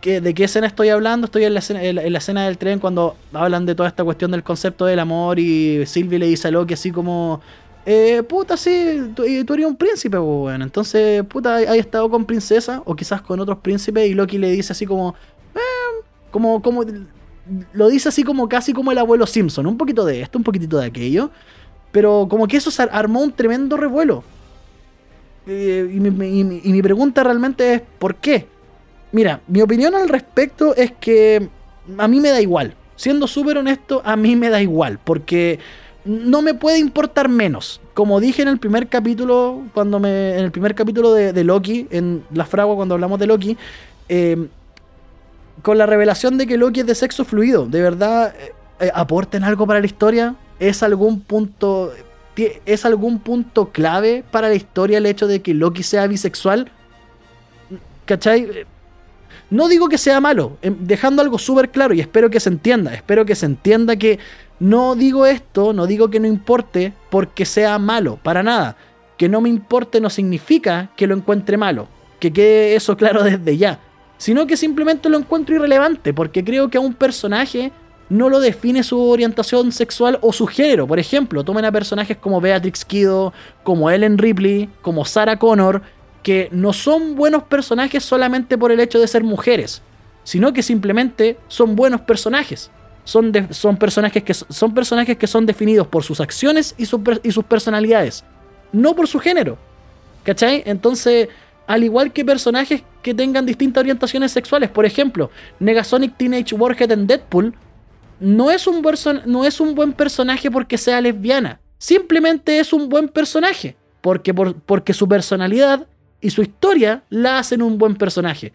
¿de qué escena estoy hablando? Estoy en la, escena, del tren cuando hablan de toda esta cuestión del concepto del amor y Sylvie le dice a Loki así como... Eh, puta, sí, tú, eres un príncipe, bueno. Entonces, puta, hay estado con princesa o quizás con otros príncipes y Loki le dice así como... Eh, como, como... Lo dice así como casi como el abuelo Simpson. Un poquito de esto, un poquitito de aquello. Pero como que eso armó un tremendo revuelo. Eh, y, mi, pregunta realmente es, ¿por qué? Mira, mi opinión al respecto es que a mí me da igual. Siendo súper honesto, a mí me da igual. Porque no me puede importar menos. Como dije en el primer capítulo, cuando me. En el primer capítulo de, Loki, en La Fragua, cuando hablamos de Loki. Eh, con la revelación de que Loki es de sexo fluido. De verdad, eh, aporten algo para la historia es algún punto es algún punto clave para la historia el hecho de que Loki sea bisexual. ¿Cachai? No digo que sea malo, em, dejando algo súper claro y espero que se entienda, espero que se entienda que no digo esto, no digo que no importe porque sea malo, para nada. Que no me importe no significa que lo encuentre malo, que quede eso claro [laughs] desde ya, sino que simplemente lo encuentro irrelevante porque creo que a un personaje no lo define su orientación sexual o su género. Por ejemplo, tomen a personajes como Beatrix Kido, como Ellen Ripley, como Sarah Connor, que no son buenos personajes solamente por el hecho de ser mujeres, sino que simplemente son buenos personajes. Son, son, personajes, que, son personajes que son definidos por sus acciones y, y sus personalidades, no por su género. ¿Cachai? Entonces, al igual que personajes que tengan distintas orientaciones sexuales, por ejemplo, Negasonic Teenage Warhead en Deadpool no es, un no es un buen personaje porque sea lesbiana. Simplemente es un buen personaje. Porque, porque su personalidad y su historia la hacen un buen personaje.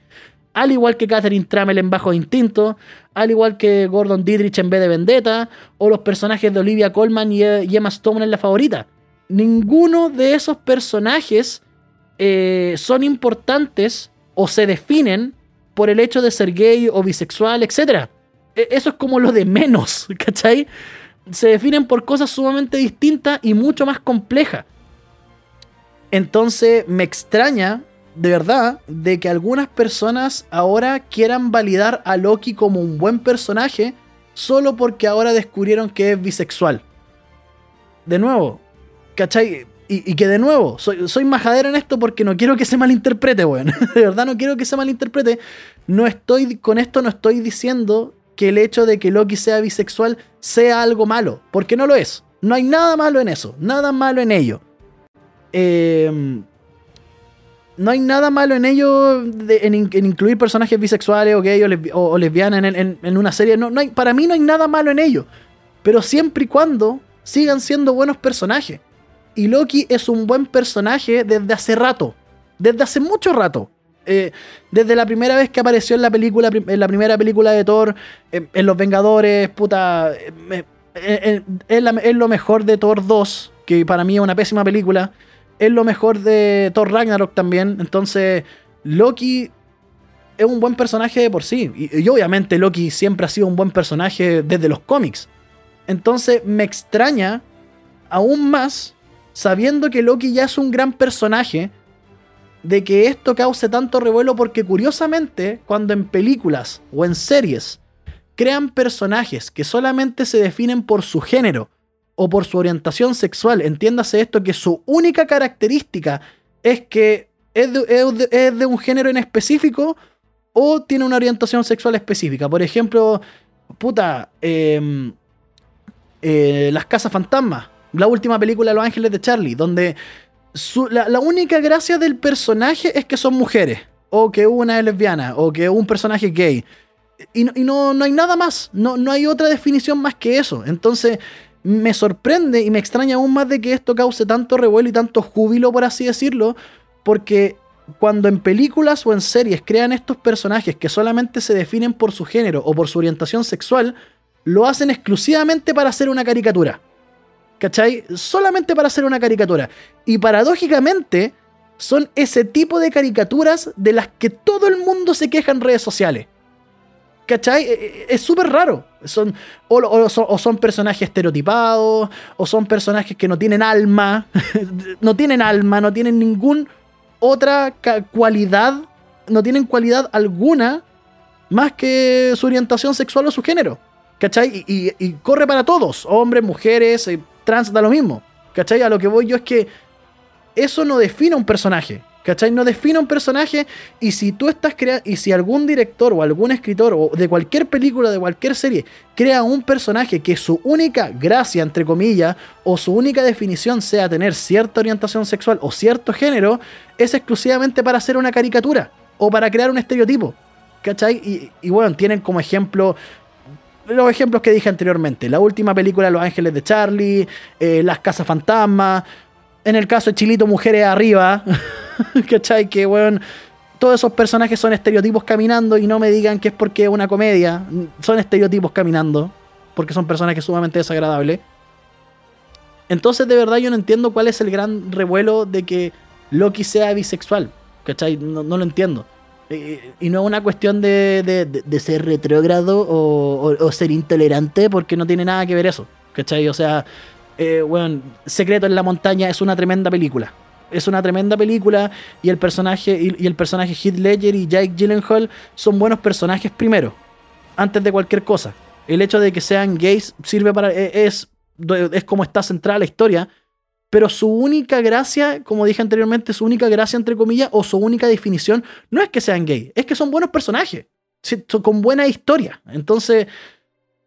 Al igual que Catherine Trammell en Bajo Instinto, al igual que Gordon Dietrich en B de Vendetta, o los personajes de Olivia Colman y Emma Stone en La Favorita. Ninguno de esos personajes eh, son importantes o se definen por el hecho de ser gay o bisexual, etc. E, eso es como lo de menos, [laughs] ¿cachai? Se definen por cosas sumamente distintas y mucho más complejas. Entonces me extraña, de verdad, de que algunas personas ahora quieran validar a Loki como un buen personaje solo porque ahora descubrieron que es bisexual. De nuevo, ¿cachai? Y, que de nuevo, soy, soy majadero en esto porque no quiero que se malinterprete, weón. [laughs] de verdad no quiero que se malinterprete. No estoy, con esto no estoy diciendo que el hecho de que Loki sea bisexual sea algo malo, porque no lo es. No hay nada malo en eso, nada malo en ello. Em, no hay nada malo en ello, en, incluir personajes bisexuales o gays o, lesbianas en, una serie. No, hay, para mí no hay nada malo en ello. Pero siempre y cuando sigan siendo buenos personajes. Y Loki es un buen personaje desde hace rato. Desde hace mucho rato. Eh, desde la primera vez que apareció en la película, en la primera película de Thor, en Los Vengadores, puta. es, lo mejor de Thor 2, que para mí es una pésima película. Es lo mejor de Thor Ragnarok también. Entonces, Loki es un buen personaje de por sí. y obviamente Loki siempre ha sido un buen personaje desde los cómics. Entonces me extraña aún más, sabiendo que Loki ya es un gran personaje, de que esto cause tanto revuelo porque curiosamente, cuando en películas o en series crean personajes que solamente se definen por su género o por su orientación sexual, entiéndase esto que su única característica es que es de, un género en específico o tiene una orientación sexual específica. Por ejemplo, puta, eh, eh, Las Casas Fantasmas, la última película de Los Ángeles de Charlie, donde la, única gracia del personaje es que son mujeres, o que una es lesbiana, o que un personaje gay. Y, no, no, hay nada más, no, no hay otra definición más que eso. Entonces me sorprende y me extraña aún más de que esto cause tanto revuelo y tanto júbilo, por así decirlo, porque cuando en películas o en series crean estos personajes que solamente se definen por su género o por su orientación sexual, lo hacen exclusivamente para hacer una caricatura. ¿Cachai? Solamente para hacer una caricatura. Y paradójicamente, son ese tipo de caricaturas de las que todo el mundo se queja en redes sociales. ¿Cachai? E, e, es súper raro. Son o, son, personajes estereotipados, o son personajes que no tienen alma, [laughs] no tienen alma, no tienen ninguna otra cualidad, no tienen cualidad alguna más que su orientación sexual o su género. ¿Cachai? Y, corre para todos, hombres, mujeres, eh, trans, da lo mismo. ¿Cachai? A lo que voy yo es que eso no define un personaje. ¿Cachai? No define un personaje y si tú estás creando, y si algún director o algún escritor o de cualquier película, de cualquier serie, crea un personaje que su única gracia, entre comillas, o su única definición sea tener cierta orientación sexual o cierto género, es exclusivamente para hacer una caricatura o para crear un estereotipo. ¿Cachai? Y, y bueno, tienen como ejemplo los ejemplos que dije anteriormente. La última película Los Ángeles de Charlie, eh, Las Casas Fantasmas. En el caso de Chilito, Mujeres Arriba. [laughs] ¿Cachai? Que, weón, todos esos personajes son estereotipos caminando y no me digan que es porque es una comedia. Son estereotipos caminando. Porque son personajes sumamente desagradables. Entonces, de verdad, yo no entiendo cuál es el gran revuelo de que Loki sea bisexual. ¿Cachai? no lo entiendo. Eh, y no es una cuestión de, ser retrógrado o, ser intolerante, porque no tiene nada que ver eso. ¿Cachai? O sea, eh, Secreto en la Montaña es una tremenda película. Es una tremenda película y el personaje y, el personaje Heath Ledger y Jake Gyllenhaal son buenos personajes primero, antes de cualquier cosa. El hecho de que sean gays sirve para e, es es como está centrada la historia, pero su única gracia, como dije anteriormente, su única gracia, entre comillas, o su única definición, no es que sean gay, es que son buenos personajes, con buena historia. Entonces,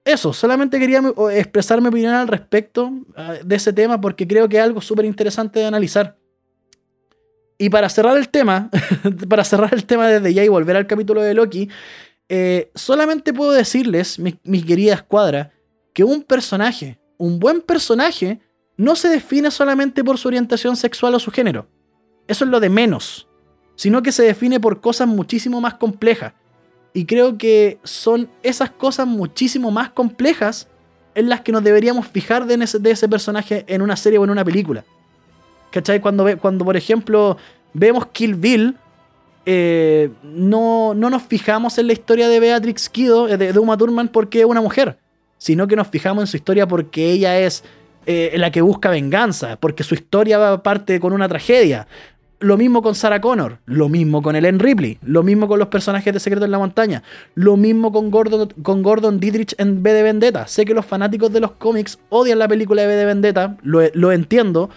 eso, solamente quería expresar mi opinión al respecto ah, de ese tema porque creo que es algo súper interesante de analizar. Y para cerrar el tema, [laughs] para cerrar el tema desde ya y volver al capítulo de Loki, eh, solamente puedo decirles, mis, mis queridas cuadras, que un personaje, un buen personaje, no se define solamente por su orientación sexual o su género. Eso es lo de menos. Sino que se define por cosas muchísimo más complejas. Y creo que son esas cosas muchísimo más complejas en las que nos deberíamos fijar de ese, personaje en una serie o en una película. ¿Cachai? Cuando, cuando por ejemplo, vemos Kill Bill, eh, no, no, nos fijamos en la historia de Beatrix Kido, de, de Uma Thurman, porque es una mujer, sino que nos fijamos en su historia porque ella es eh, la que busca venganza, porque su historia parte con una tragedia. Lo mismo con Sarah Connor, lo mismo con Ellen Ripley, lo mismo con los personajes de Secreto en la Montaña, lo mismo con Gordon, con Gordon Dietrich en B de Vendetta. Sé que los fanáticos de los cómics odian la película de B de Vendetta, lo, entiendo,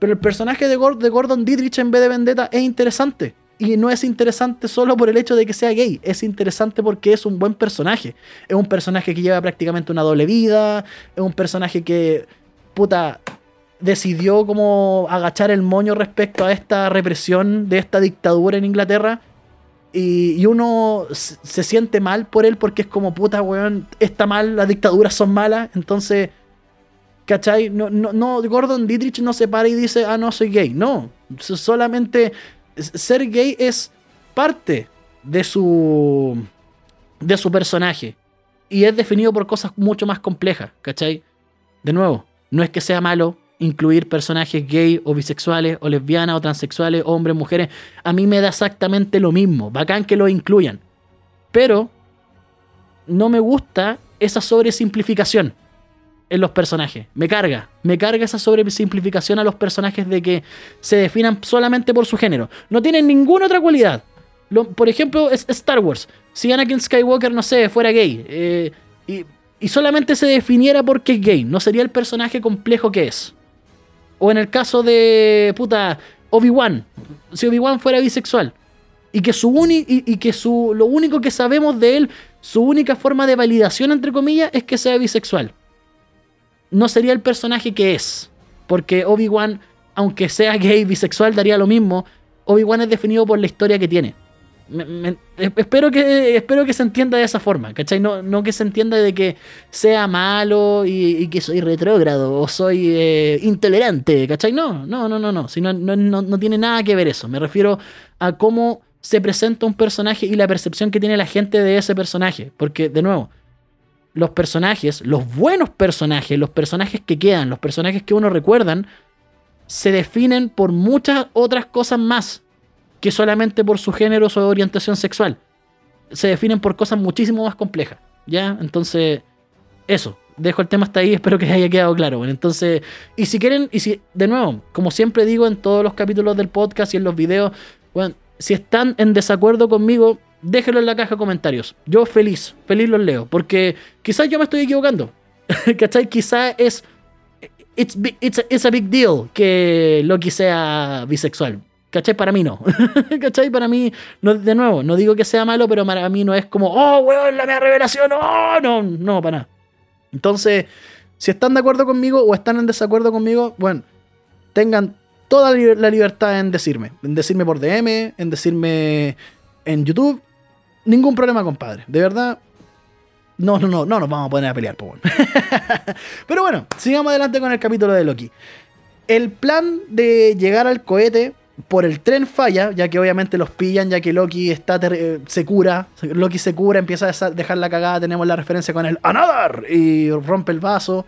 pero el personaje de, de Gordon Dietrich en B de Vendetta es interesante. Y no es interesante solo por el hecho de que sea gay, es interesante porque es un buen personaje. Es un personaje que lleva prácticamente una doble vida, es un personaje que puta, decidió como agachar el moño respecto a esta represión de esta dictadura en Inglaterra. Y, uno se siente mal por él porque es como, puta, weón, está mal, las dictaduras son malas. Entonces, ¿cachai? No, no, no, Gordon Dietrich no se para y dice, ah, no, soy gay. No, solamente ser gay es parte de su, de su personaje. Y es definido por cosas mucho más complejas, ¿cachai? De nuevo, no es que sea malo incluir personajes gay o bisexuales o lesbianas o transexuales, hombres, mujeres. A mí me da exactamente lo mismo. Bacán que lo incluyan. Pero no me gusta esa sobresimplificación en los personajes. Me carga. Me carga esa sobresimplificación a los personajes de que se definan solamente por su género. No tienen ninguna otra cualidad. por ejemplo, es Star Wars. Si Anakin Skywalker, no sé, fuera gay eh, y, y solamente se definiera porque es gay, no sería el personaje complejo que es. O en el caso de, puta, Obi-Wan. Si Obi-Wan fuera bisexual. Y que, su y, que su, lo único que sabemos de él, su única forma de validación, entre comillas, es que sea bisexual. No sería el personaje que es. Porque Obi-Wan, aunque sea gay, bisexual, daría lo mismo. Obi-Wan es definido por la historia que tiene espero, que, espero que se entienda de esa forma, ¿cachai? No, no que se entienda de que sea malo y, que soy retrógrado o soy eh, intolerante, ¿cachai? No, no, no, no, no, no, no, no tiene nada que ver eso. Me refiero a cómo se presenta un personaje y la percepción que tiene la gente de ese personaje. Porque, de nuevo, los personajes, los buenos personajes, los personajes que quedan, los personajes que uno recuerdan, se definen por muchas otras cosas más que solamente por su género o su orientación sexual. Se definen por cosas muchísimo más complejas. ¿Ya? Entonces, eso. Dejo el tema hasta ahí, [laughs] espero que haya quedado claro. Entonces, y si quieren, y si, de nuevo, como siempre digo en todos los capítulos del podcast y en los videos, bueno, si están en desacuerdo conmigo, déjenlo en la caja de comentarios. Yo feliz, feliz los leo, porque quizás yo me estoy equivocando. [laughs] ¿Cachai? Quizás es. It's, it's, it's a big deal que Loki sea bisexual. ¿Cachai? Para mí no. [laughs] ¿Cachai? Para mí, no, de nuevo, no digo que sea malo, pero para mí no es como, oh, weón, la mía revelación, oh, no, no, para nada. Entonces, si están de acuerdo conmigo o están en desacuerdo conmigo, bueno, tengan toda la libertad en decirme. En decirme por DM, en decirme en YouTube. Ningún problema, compadre. De verdad, no, no, no, no nos vamos a poner a pelear, [laughs] Pero bueno, sigamos adelante con el capítulo de Loki. El plan de llegar al cohete por el tren falla, ya que obviamente los pillan, ya que Loki está eh, se cura, Loki se cura, empieza a dejar la cagada, tenemos la referencia con el Another y rompe el vaso.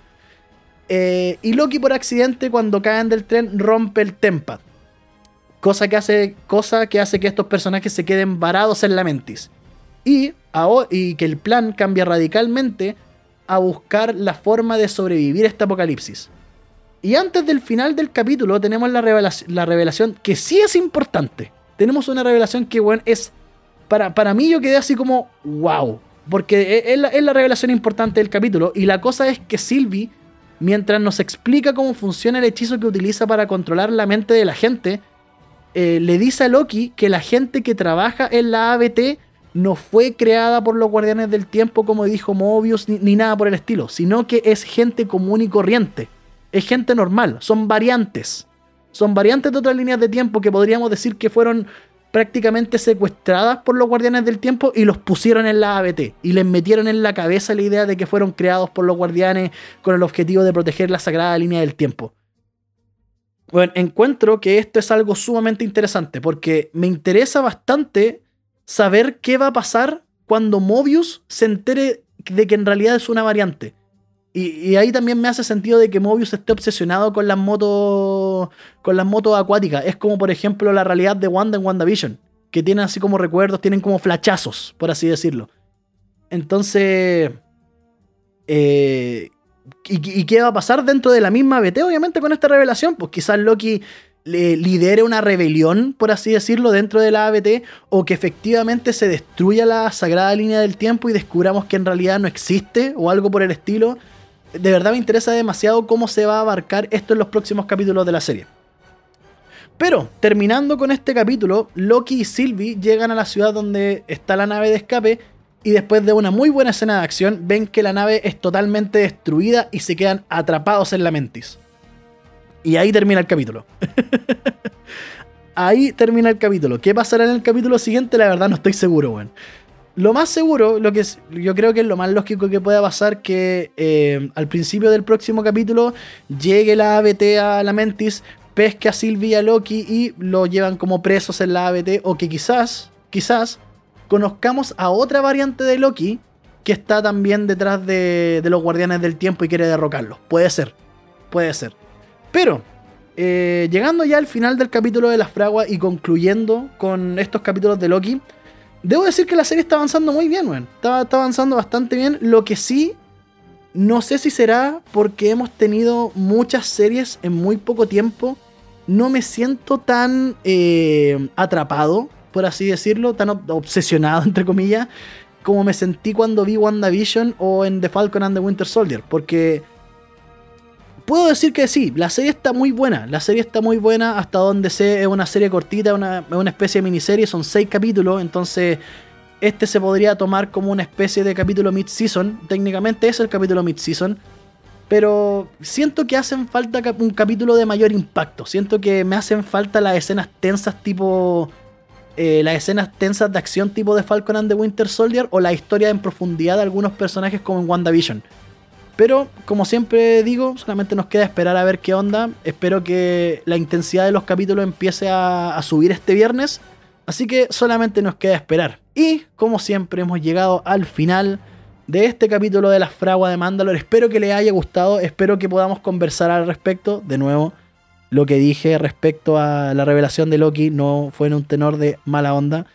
Eh, y Loki por accidente cuando caen del tren rompe el Tempad. Cosa que, hace, cosa que hace que estos personajes se queden varados en la mentis. Y, y que el plan cambia radicalmente a buscar la forma de sobrevivir a este apocalipsis. Y antes del final del capítulo tenemos la revelación, la revelación que sí es importante. Tenemos una revelación que, bueno, es... Para, para mí yo quedé así como, wow. Porque es la, es la revelación importante del capítulo. Y la cosa es que Sylvie, mientras nos explica cómo funciona el hechizo que utiliza para controlar la mente de la gente, eh, le dice a Loki que la gente que trabaja en la ABT no fue creada por los guardianes del tiempo, como dijo Mobius, ni, nada por el estilo, sino que es gente común y corriente es gente normal, son variantes. Son variantes de otras líneas de tiempo que podríamos decir que fueron prácticamente secuestradas por los guardianes del tiempo y los pusieron en la ABT y les metieron en la cabeza la idea de que fueron creados por los guardianes con el objetivo de proteger la sagrada línea del tiempo. Bueno, encuentro que esto es algo sumamente interesante porque me interesa bastante saber qué va a pasar cuando Mobius se entere de que en realidad es una variante. Y, ahí también me hace sentido de que Mobius esté obsesionado con las motos. con las motos acuáticas. Es como, por ejemplo, la realidad de Wanda en WandaVision. Que tienen así como recuerdos, tienen como flachazos, por así decirlo. Entonces. Eh, y, qué va a pasar dentro de la misma BT, obviamente, con esta revelación? Pues quizás Loki lidere una rebelión, por así decirlo, dentro de la ABT, o que efectivamente se destruya la sagrada línea del tiempo y descubramos que en realidad no existe, o algo por el estilo de verdad me interesa demasiado cómo se va a abarcar esto en los próximos capítulos de la serie. Pero, terminando con este capítulo, Loki y Sylvie llegan a la ciudad donde está la nave de escape y después de una muy buena escena de acción ven que la nave es totalmente destruida y se quedan atrapados en la mentis. Y ahí termina el capítulo. [laughs] ahí termina el capítulo. ¿Qué pasará en el capítulo siguiente? La verdad no estoy seguro, weón. Lo más seguro, lo que yo creo que es lo más lógico que pueda pasar, que eh, al principio del próximo capítulo llegue la ABT a la Mentis, pesque a Sylvie y a Loki y lo llevan como presos en la ABT. O que quizás, quizás, conozcamos a otra variante de Loki que está también detrás de, de los Guardianes del Tiempo y quiere derrocarlos. Puede ser, puede ser. Pero, eh, llegando ya al final del capítulo de las fraguas y concluyendo con estos capítulos de Loki, debo decir que la serie está avanzando muy bien, weón. Está, avanzando bastante bien. Lo que sí, no sé si será porque hemos tenido muchas series en muy poco tiempo. No me siento tan eh, atrapado, por así decirlo, tan obsesionado, [laughs] entre comillas, como me sentí cuando vi WandaVision o en The Falcon and the Winter Soldier. Porque puedo decir que sí, la serie está muy buena. La serie está muy buena hasta donde sé, es una serie cortita, una, una especie de miniserie, son seis capítulos, entonces este se podría tomar como una especie de capítulo mid-season. Técnicamente es el capítulo mid-season. Pero siento que hacen falta un capítulo de mayor impacto. Siento que me hacen falta las escenas tensas tipo eh, las escenas tensas de acción tipo de Falcon and the Winter Soldier o la historia en profundidad de algunos personajes como en WandaVision. Pero, como siempre digo, solamente nos queda esperar a ver qué onda. Espero que la intensidad de los capítulos empiece a, subir este viernes. Así que solamente nos queda esperar. Y, como siempre, hemos llegado al final de este capítulo de la fragua de Mandalore. Espero que les haya gustado. Espero que podamos conversar al respecto. De nuevo, lo que dije respecto a la revelación de Loki no fue en un tenor de mala onda.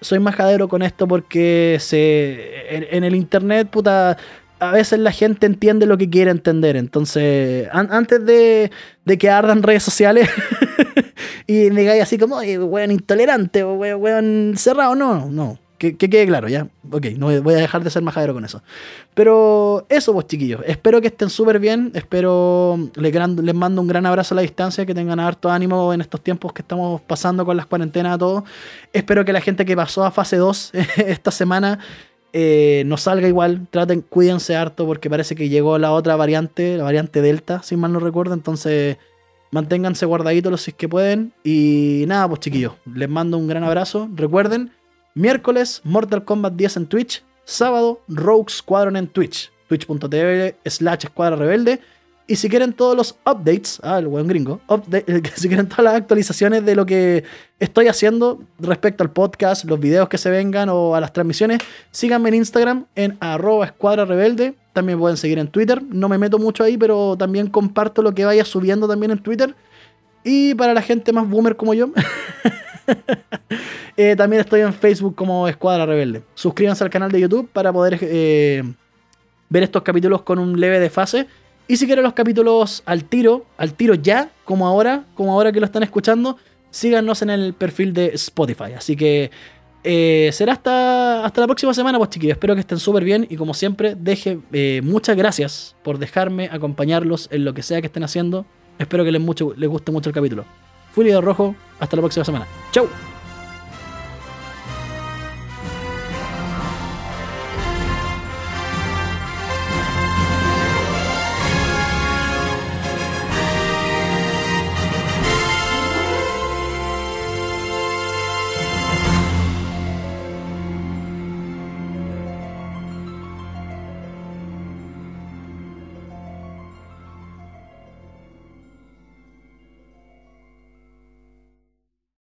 Soy majadero con esto porque se, en, el internet, puta, a veces la gente entiende lo que quiere entender. Entonces, antes de, que ardan redes sociales [laughs] y digáis así como, weón intolerante o weón cerrado, no, no. Que, quede claro, ya. Ok, no voy a dejar de ser majadero con eso. Pero eso, pues, chiquillos. Espero que estén súper bien. Espero. Les, les, mando un gran abrazo a la distancia. Que tengan harto ánimo en estos tiempos que estamos pasando con las cuarentenas a todos. Espero que la gente que pasó a fase 2 [laughs] esta semana eh, no salga igual. Traten, cuídense harto porque parece que llegó la otra variante, la variante Delta, si mal no recuerdo. Entonces, manténganse guardaditos si es que pueden. Y nada, pues, chiquillos. Les mando un gran abrazo. Recuerden Miércoles, Mortal Kombat 10 en Twitch. Sábado, Rogue Squadron en Twitch. Twitch.tv slash Escuadra Rebelde. Y si quieren todos los updates, ah, el buen gringo, [laughs] si quieren todas las actualizaciones de lo que estoy haciendo respecto al podcast, los videos que se vengan o a las transmisiones, síganme en Instagram en arroba escuadra rebelde. También pueden seguir en Twitter. No me meto mucho ahí, pero también comparto lo que vaya subiendo también en Twitter. Y para la gente más boomer como yo, [laughs] Eh, también estoy en Facebook como Escuadra Rebelde. Suscríbanse al canal de YouTube para poder eh, ver estos capítulos con un leve desfase. Y si quieren los capítulos al tiro, al tiro ya, como ahora, como ahora que lo están escuchando, síganos en el perfil de Spotify. Así que eh, será hasta, hasta la próxima semana, pues chiquillos. Espero que estén súper bien y como siempre, deje muchas gracias por dejarme acompañarlos en lo que sea que estén haciendo. Espero que les, mucho, les guste mucho el capítulo. Fui Rojo, hasta la próxima semana. ¡Chau!